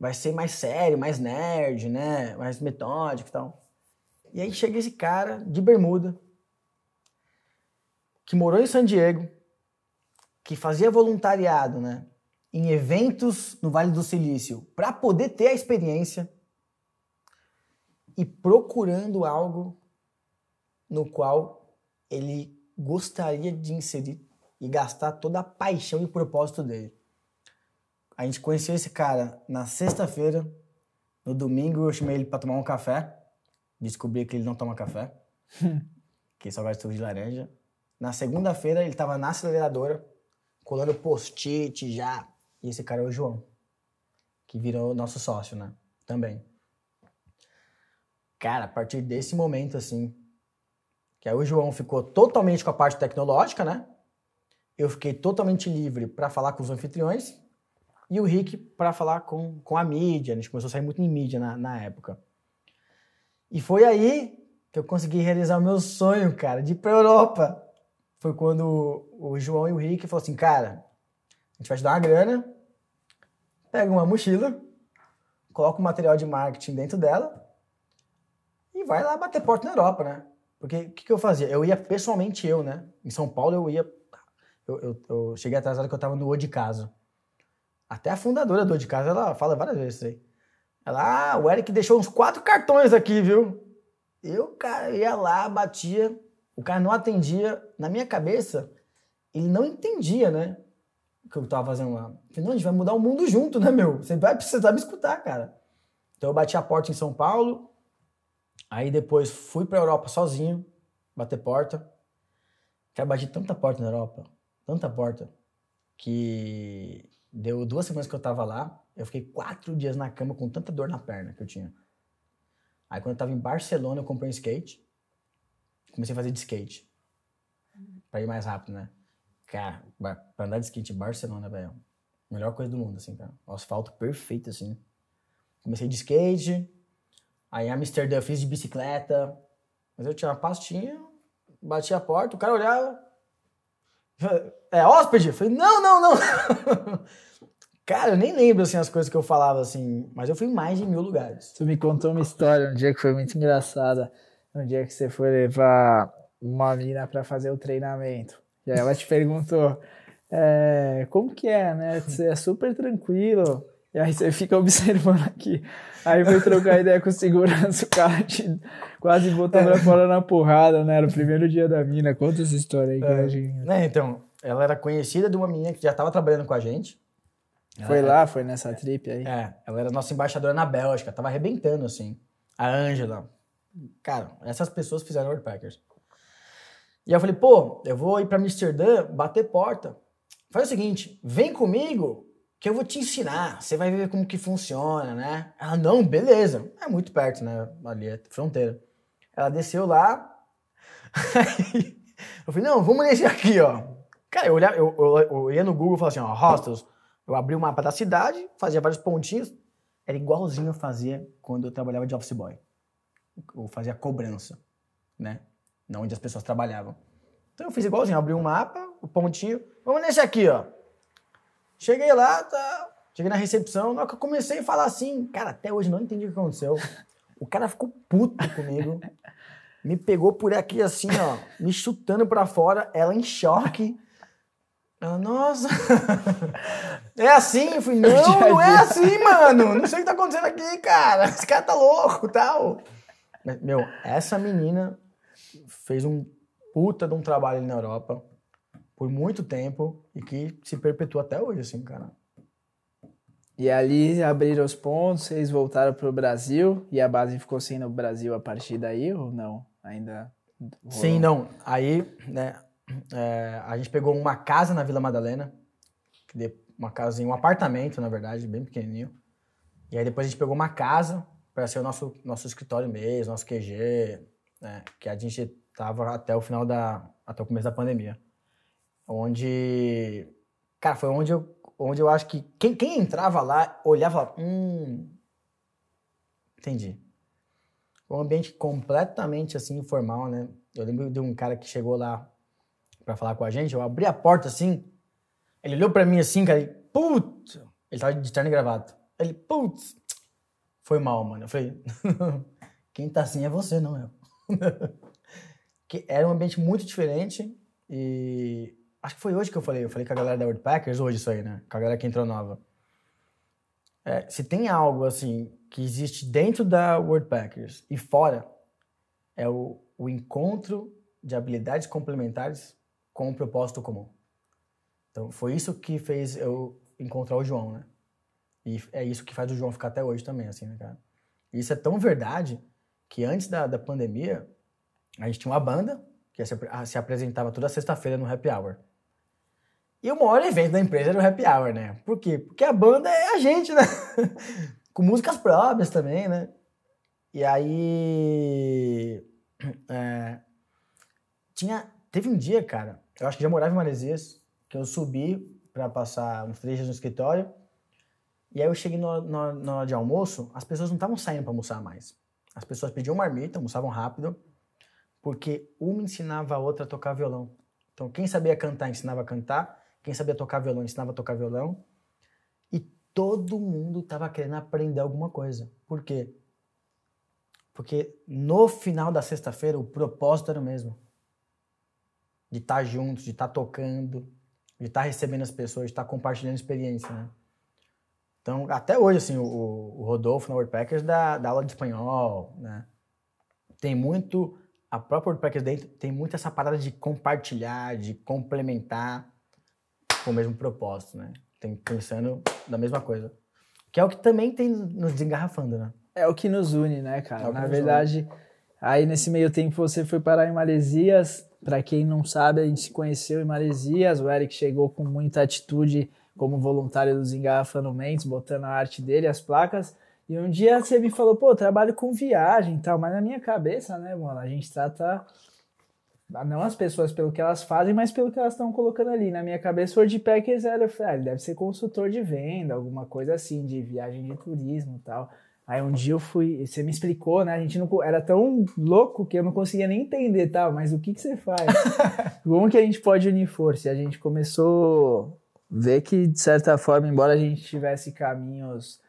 vai ser mais sério, mais nerd, né? Mais metódico e tal. E aí chega esse cara de bermuda, que morou em San Diego, que fazia voluntariado, né? Em eventos no Vale do Silício, para poder ter a experiência e procurando algo no qual ele gostaria de inserir e gastar toda a paixão e propósito dele. A gente conheceu esse cara na sexta-feira, no domingo eu chamei ele para tomar um café, descobri que ele não toma café, que só gosta de suco de laranja. Na segunda-feira ele estava na aceleradora, colando post-it já, e esse cara é o João, que virou nosso sócio, né? Também. Cara, a partir desse momento, assim, que aí o João ficou totalmente com a parte tecnológica, né? Eu fiquei totalmente livre para falar com os anfitriões e o Rick para falar com, com a mídia. A gente começou a sair muito em mídia na, na época. E foi aí que eu consegui realizar o meu sonho, cara, de ir pra Europa. Foi quando o João e o Rick falaram assim, cara, a gente vai te dar uma grana, pega uma mochila, coloca o material de marketing dentro dela e vai lá bater porta na Europa, né? Porque o que, que, eu fazia? Eu ia pessoalmente, eu, né? Em São Paulo eu ia. Eu, eu, eu cheguei atrasado que eu tava no O de Casa. Até a fundadora do O de Casa, ela fala várias vezes isso aí. Ela, ah, o Eric deixou uns quatro cartões aqui, viu? Eu, cara, ia lá, batia, o cara não atendia. Na minha cabeça, ele não entendia, né? O que eu tava fazendo lá. Falei, não, a gente vai mudar o mundo junto, né, meu? Você vai precisar me escutar, cara. Então eu bati a porta em São Paulo, Aí depois fui pra Europa sozinho, bater porta. Já bati tanta porta na Europa, tanta porta, que deu duas semanas que eu tava lá, eu fiquei quatro dias na cama com tanta dor na perna que eu tinha. Aí quando eu tava em Barcelona, eu comprei um skate. Comecei a fazer de skate. Pra ir mais rápido, né? Cara, pra andar de skate em Barcelona, velho. Melhor coisa do mundo, assim, cara. O asfalto perfeito, assim. Comecei de skate, Aí em Amsterdã eu fiz de bicicleta. Mas eu tinha uma pastinha, bati a porta, o cara olhava. É hóspede? Eu falei, não, não, não. Cara, eu nem lembro assim as coisas que eu falava assim, mas eu fui em mais de mil lugares. Tu me contou uma história um dia que foi muito engraçada. Um dia que você foi levar uma mina pra fazer o treinamento. E aí ela te perguntou, é, como que é, né? Você é super tranquilo. E aí você fica observando aqui. Aí foi trocar ideia com o segurança, o cara te quase botou pra fora na porrada, né? Era o primeiro dia da mina. Conta essa história aí que a gente... Né, então, ela era conhecida de uma menina que já estava trabalhando com a gente. Foi lá, foi nessa trip aí. É, ela era nossa embaixadora na Bélgica, tava arrebentando, assim. A Ângela. Cara, essas pessoas fizeram World Packers. E eu falei, pô, eu vou ir pra Amsterdã bater porta. Faz o seguinte, vem comigo que eu vou te ensinar. Você vai ver como que funciona, né? Ela, não, beleza. É muito perto, né? Ali é fronteira. Ela desceu lá. Aí eu falei, não, vamos nesse aqui, ó. Cara, eu, olhava, eu, eu, eu ia no Google e falava assim, ó, hostels. Eu abri o mapa da cidade, fazia vários pontinhos. Era igualzinho eu fazia quando eu trabalhava de office boy. Eu fazia cobrança, né? Não onde as pessoas trabalhavam. Então eu fiz igualzinho, abri um mapa, o pontinho. Vamos nesse aqui, ó. Cheguei lá, tá. Cheguei na recepção, na hora que eu comecei a falar assim, cara, até hoje não entendi o que aconteceu. O cara ficou puto comigo. Me pegou por aqui assim, ó, me chutando pra fora, ela em choque. Ela, nossa. É assim? Eu falei, não, não é assim, mano. Não sei o que tá acontecendo aqui, cara. Esse cara tá louco tal. Meu, essa menina fez um puta de um trabalho ali na Europa por muito tempo e que se perpetua até hoje, assim, cara. E ali abriram os pontos, vocês voltaram pro Brasil e a base ficou sendo o Brasil a partir daí ou não? Ainda. rolou? Sim, não. Aí, né, é, a gente pegou uma casa na Vila Madalena, uma casinha, um apartamento, na verdade, bem pequenininho. E aí depois a gente pegou uma casa para ser o nosso, nosso escritório mesmo, nosso QG, né, que a gente tava até o final da, até o começo da pandemia. Onde, cara, foi onde eu, onde eu acho que quem, quem entrava lá olhava e falava, hum, entendi. Um ambiente completamente assim informal, né? Eu lembro de um cara que chegou lá pra falar com a gente, eu abri a porta assim, ele olhou pra mim assim, cara, e putz, ele tava de terno e gravata. Ele, putz, foi mal, mano. Eu falei, quem tá assim é você, não eu. que era um ambiente muito diferente e acho que foi hoje que eu falei, eu falei com a galera da World Packers, hoje isso aí, né? Com a galera que entrou nova. É, se tem algo assim que existe dentro da World Packers e fora, é o, o encontro de habilidades complementares com um propósito comum. Então, foi isso que fez eu encontrar o João, né? E é isso que faz o João ficar até hoje também, assim, né, cara? E isso é tão verdade que antes da, da pandemia, a gente tinha uma banda que se, se apresentava toda sexta-feira no Happy Hour. E o maior evento da empresa era o Happy Hour, né? Por quê? Porque a banda é a gente, né? Com músicas próprias também, né? E aí. é, tinha. Teve um dia, cara, eu acho que já morava em Maresias, que eu subi pra passar uns três dias no escritório. E aí eu cheguei na hora de almoço, as pessoas não estavam saindo pra almoçar mais. As pessoas pediam marmita, almoçavam rápido, porque uma ensinava a outra a tocar violão. Então, quem sabia cantar ensinava a cantar, quem sabia tocar violão ensinava a tocar violão. E todo mundo estava querendo aprender alguma coisa. Por quê? Porque no final da sexta-feira o propósito era o mesmo. De estar juntos, de estar tocando, de estar recebendo as pessoas, de estar compartilhando experiência, né? Então, até hoje, assim, o, o Rodolfo na WordPackers dá, dá aula de espanhol, né? Tem muito... A própria WordPackers dentro tem muito essa parada de compartilhar, de complementar com o mesmo propósito, né? Tem pensando da mesma coisa. Que é o que também tem nos desengarrafando, né? É o que nos une, né, cara? É Na verdade, aí nesse meio tempo você foi parar em Maresias. Pra quem não sabe, a gente se conheceu em Maresias. O Eric chegou com muita atitude como voluntário dos Engarrafando Mentes, botando a arte dele, as placas. E um dia você me falou, pô, trabalho com viagem e tal, mas na minha cabeça, né, mano, a gente trata não as pessoas pelo que elas fazem, mas pelo que elas estão colocando ali. Na minha cabeça, o Wordpackers era, eu falei, ah, ele deve ser consultor de venda, alguma coisa assim, de viagem de turismo e tal. Aí um dia eu fui, você me explicou, né? A gente não era tão louco que eu não conseguia nem entender, tá? Mas o que que você faz? Como que a gente pode unir força? E a gente começou ver que, de certa forma, embora a gente tivesse caminhos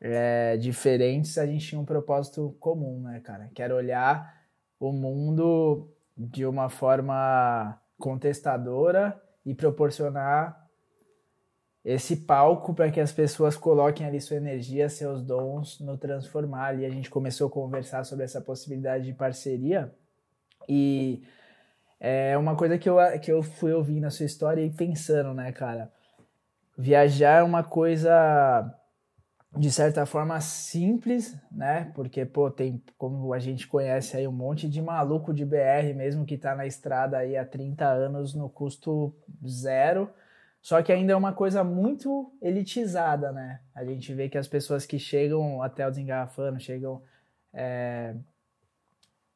é, diferentes, a gente tinha um propósito comum, né, cara? Que era olhar o mundo de uma forma contestadora e proporcionar esse palco para que as pessoas coloquem ali sua energia, seus dons no transformar. E a gente começou a conversar sobre essa possibilidade de parceria. E é uma coisa que eu, que eu fui ouvindo a sua história e pensando, né, cara? Viajar é uma coisa de certa forma simples, né? Porque, pô, tem, como a gente conhece aí, um monte de maluco de BR mesmo que tá na estrada aí há 30 anos no custo zero. Só que ainda é uma coisa muito elitizada, né? A gente vê que as pessoas que chegam até o desengarrafando, chegam é,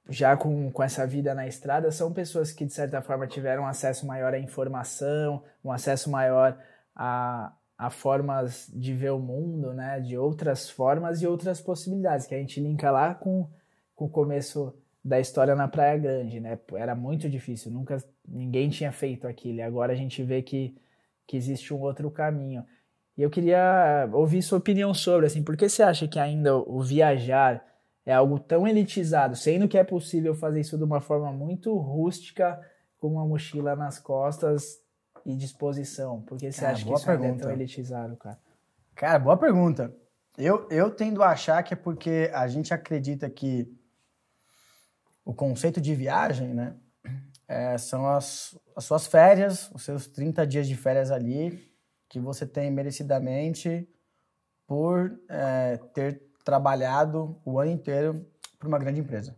já com, com essa vida na estrada, são pessoas que, de certa forma, tiveram acesso maior à informação, um acesso maior a, a formas de ver o mundo, né, de outras formas e outras possibilidades, que a gente linka lá com, com o começo da história na Praia Grande, né? Era muito difícil, nunca ninguém tinha feito aquilo. E agora a gente vê que, que existe um outro caminho. E eu queria ouvir sua opinião sobre, assim, por que você acha que ainda o viajar é algo tão elitizado, sendo que é possível fazer isso de uma forma muito rústica, com uma mochila nas costas e disposição? Por que você Cara, acha que isso ainda é pergunta. tão elitizado, cara? Cara, boa pergunta. Eu, eu tendo a achar que é porque a gente acredita que o conceito de viagem, né, é, são as, as suas férias, os seus 30 dias de férias ali, que você tem merecidamente por é, ter trabalhado o ano inteiro para uma grande empresa.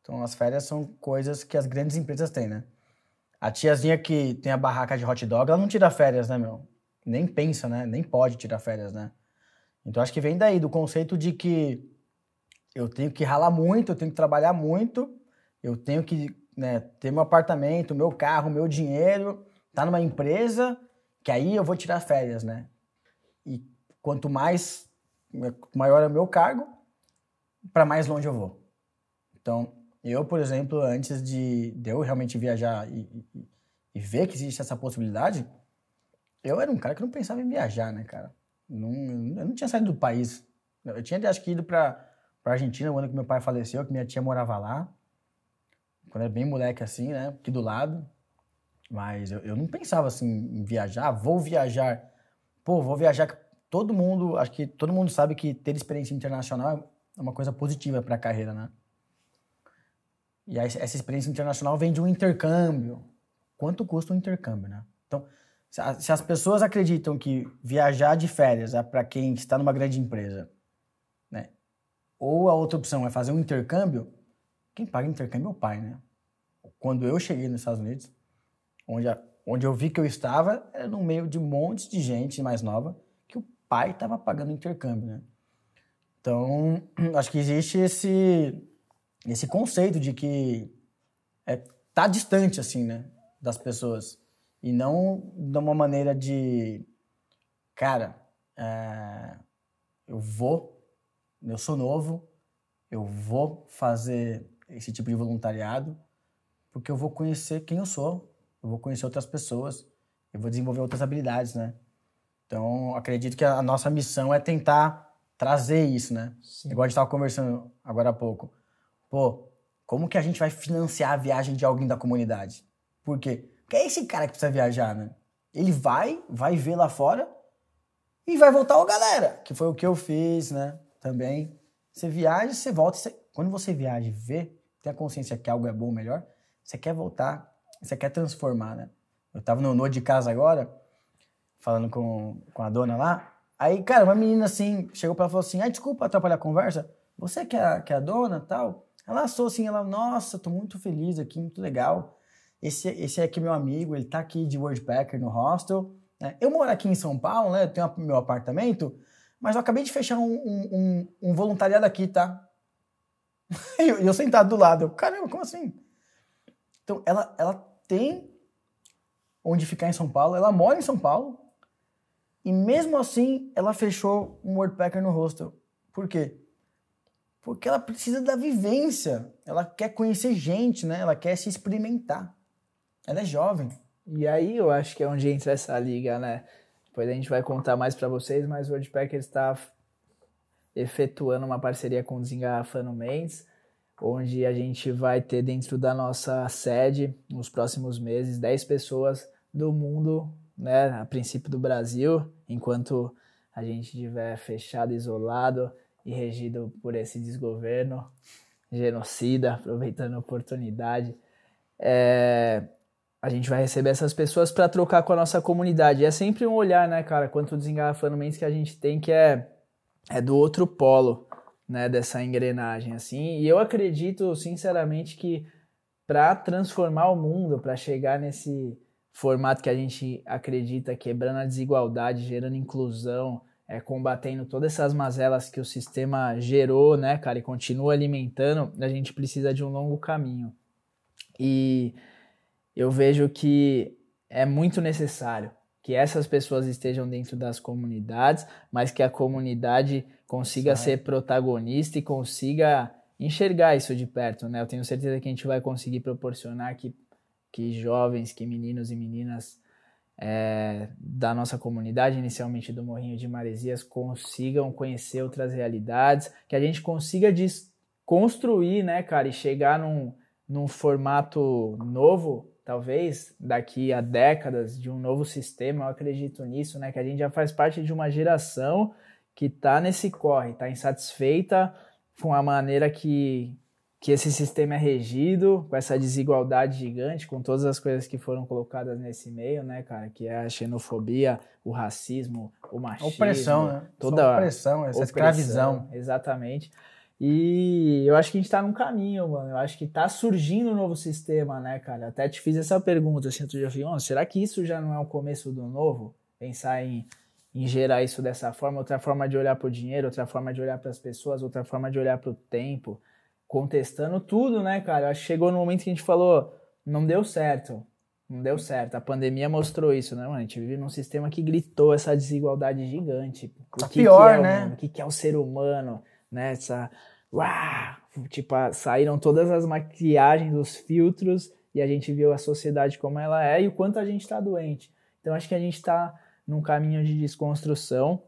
Então, as férias são coisas que as grandes empresas têm, né? A tiazinha que tem a barraca de hot dog, ela não tira férias, né, meu? Nem pensa, né? Nem pode tirar férias, né? Então, acho que vem daí, do conceito de que eu tenho que ralar muito, eu tenho que trabalhar muito, eu tenho que né, ter meu apartamento, meu carro, meu dinheiro, tá numa empresa, que aí eu vou tirar férias, né? E quanto mais maior é o meu cargo, para mais longe eu vou. Então, eu, por exemplo, antes de, de eu realmente viajar e, e, e, ver que existe essa possibilidade, eu era um cara que não pensava em viajar, né, cara? Não, eu não tinha saído do país. Eu tinha, acho que, ido para pra Argentina, o ano que meu pai faleceu, que minha tia morava lá. Quando era bem moleque assim, né? Aqui do lado. Mas eu, eu não pensava assim em viajar, vou viajar. Pô, vou viajar. Todo mundo, acho que todo mundo sabe que ter experiência internacional é uma coisa positiva para a carreira, né? E aí, essa experiência internacional vem de um intercâmbio. Quanto custa um intercâmbio, né? Então, se as pessoas acreditam que viajar de férias é para quem está numa grande empresa, né? Ou a outra opção é fazer um intercâmbio, quem paga intercâmbio é o pai, né? Quando eu cheguei nos Estados Unidos, onde, a, onde eu vi que eu estava, era no meio de um monte de gente mais nova que o pai estava pagando intercâmbio, né? Então, acho que existe esse, esse conceito de que é, tá distante, assim, né? Das pessoas. E não de uma maneira de, cara, é, eu vou, eu sou novo, eu vou fazer esse tipo de voluntariado porque eu vou conhecer quem eu sou, eu vou conhecer outras pessoas, eu vou desenvolver outras habilidades, né? Então, acredito que a nossa missão é tentar trazer isso, né? Sim. Igual a gente estava conversando agora há pouco. Pô, como que a gente vai financiar a viagem de alguém da comunidade? Por quê? Porque é esse cara que precisa viajar, né? Ele vai, vai ver lá fora e vai voltar, ó, galera, que foi o que eu fiz, né? Também. Você viaja, você volta. Você... Quando você viaja e vê, tem a consciência que algo é bom, melhor, você quer voltar, você quer transformar, né? Eu tava no, no de casa agora, falando com, com a dona lá. Aí, cara, uma menina assim, chegou pra ela e falou assim: ah, desculpa atrapalhar a conversa, você que é, que é a dona tal? Ela assou assim, ela, nossa, tô muito feliz aqui, muito legal. Esse, esse aqui é meu amigo, ele tá aqui de Wordpacker no hostel. né? Eu moro aqui em São Paulo, né? Eu tenho meu apartamento, mas eu acabei de fechar um, um, um- voluntariado aqui, tá? E eu, eu sentado do lado, eu, caramba, como assim? Então, ela, ela tem onde ficar em São Paulo, ela mora em São Paulo, e mesmo assim ela fechou um Wordpacker no hostel. Por quê? Porque ela precisa da vivência, ela quer conhecer gente, né? Ela quer se experimentar. Ela é jovem. E aí eu acho que é onde entra essa liga, né? Depois a gente vai contar mais para vocês, mas o Wordpacker está efetuando uma parceria com o Desengarrafando Mendes, onde a gente vai ter dentro da nossa sede, nos próximos meses, 10 pessoas do mundo, né, a princípio do Brasil, enquanto a gente estiver fechado, isolado e regido por esse desgoverno genocida, aproveitando a oportunidade, é, a gente vai receber essas pessoas para trocar com a nossa comunidade. É sempre um olhar, né, cara, quanto desengarrafando mentes que a gente tem que é, é do outro polo, né, dessa engrenagem, assim. E eu acredito, sinceramente, que para transformar o mundo, para chegar nesse formato que a gente acredita, quebrando a desigualdade, gerando inclusão, é, combatendo todas essas mazelas que o sistema gerou, né, cara, e continua alimentando, a gente precisa de um longo caminho. E eu vejo que é muito necessário que essas pessoas estejam dentro das comunidades, mas que a comunidade consiga ser protagonista e consiga enxergar isso de perto, né? Eu tenho certeza que a gente vai conseguir proporcionar que, que jovens, que meninos e meninas é, da nossa comunidade, inicialmente do Morrinho de Maresias, consigam conhecer outras realidades, que a gente consiga construir, né, cara, e chegar num, num formato novo talvez daqui a décadas de um novo sistema, eu acredito nisso, né? Que a gente já faz parte de uma geração que está nesse corre, está insatisfeita com a maneira que, que esse sistema é regido, com essa desigualdade gigante, com todas as coisas que foram colocadas nesse meio, né, cara? Que é a xenofobia, o racismo, o machismo. Opressão, né? Toda Só opressão, essa opressão, escravidão. Exatamente. E eu acho que a gente tá num caminho, mano. Eu acho que tá surgindo um novo sistema, né, cara? Até te fiz essa pergunta, assim, tu já falei, oh, será que isso já não é o começo do novo? Pensar em, em gerar isso dessa forma, outra forma de olhar pro dinheiro, outra forma de olhar para as pessoas, outra forma de olhar pro tempo, contestando tudo, né, cara? Acho que chegou no momento que a gente falou, não deu certo. Não deu certo. A pandemia mostrou isso, né, mano? A gente vive num sistema que gritou essa desigualdade gigante. O Tá que pior, que é o né? O que, que é o ser humano? Né? Essa uau, tipo, saíram todas as maquiagens, os filtros, e a gente viu a sociedade como ela é e o quanto a gente está doente. Então acho que a gente está num caminho de desconstrução.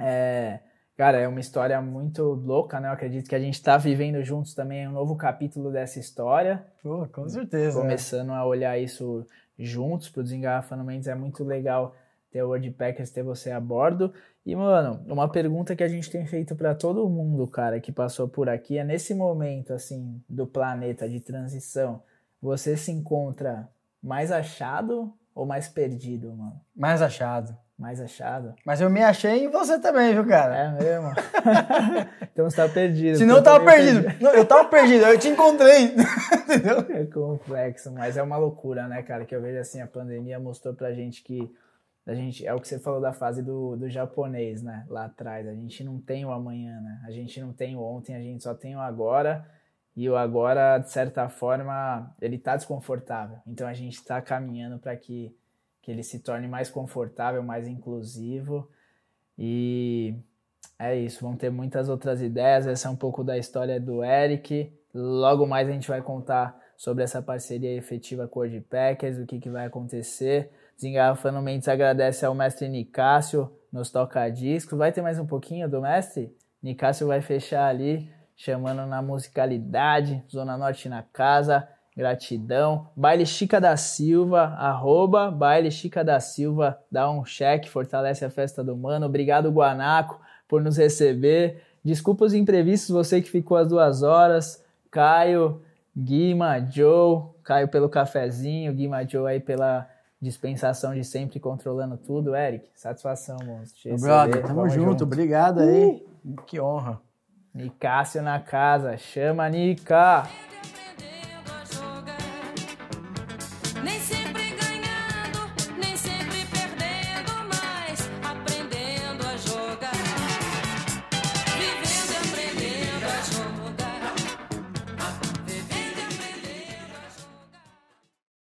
É, cara, é uma história muito louca, né? Eu acredito que a gente está vivendo juntos também um novo capítulo dessa história. Pô, com certeza. né? Começando a olhar isso juntos pro Desengarrafando Mendes. É muito legal ter o Wordpackers, ter você a bordo. E, mano, uma pergunta que a gente tem feito para todo mundo, cara, que passou por aqui, é nesse momento, assim, do planeta de transição, você se encontra mais achado ou mais perdido, mano? Mais achado. Mais achado? Mas eu me achei em você também, viu, cara? É mesmo? então você tá perdido. Se não, eu tava também perdido. Não, eu tava perdido, eu te encontrei. Entendeu? É complexo, mas é uma loucura, né, cara? Que eu vejo assim, a pandemia mostrou pra gente que a gente, é o que você falou da fase do, do japonês, né? Lá atrás. A gente não tem o amanhã, né? A gente não tem o ontem, a gente só tem o agora. E o agora, de certa forma, ele tá desconfortável. Então a gente tá caminhando para que, que ele se torne mais confortável, mais inclusivo. E é isso, vão ter muitas outras ideias. Essa é um pouco da história do Eric. Logo mais a gente vai contar sobre essa parceria efetiva com o Wordpackers, o que, que vai acontecer. Desengarrafando Mendes agradece ao mestre Nicásio nos toca-discos. Vai ter mais um pouquinho do mestre? Nicásio vai fechar ali, chamando na musicalidade, Zona Norte na casa, gratidão. Baile Chica da Silva, arroba Baile Chica da Silva, dá um cheque, fortalece a festa do mano. Obrigado, Guanaco, por nos receber. Desculpa os imprevistos, você que ficou as duas horas. Caio, Guima, Joe, Caio pelo cafezinho, Guima Joe aí pela dispensação de sempre controlando tudo. Eric, satisfação, monstro. Brother, tamo Vamos junto. Obrigado aí. Que honra. Nicásio na casa, chama Nica.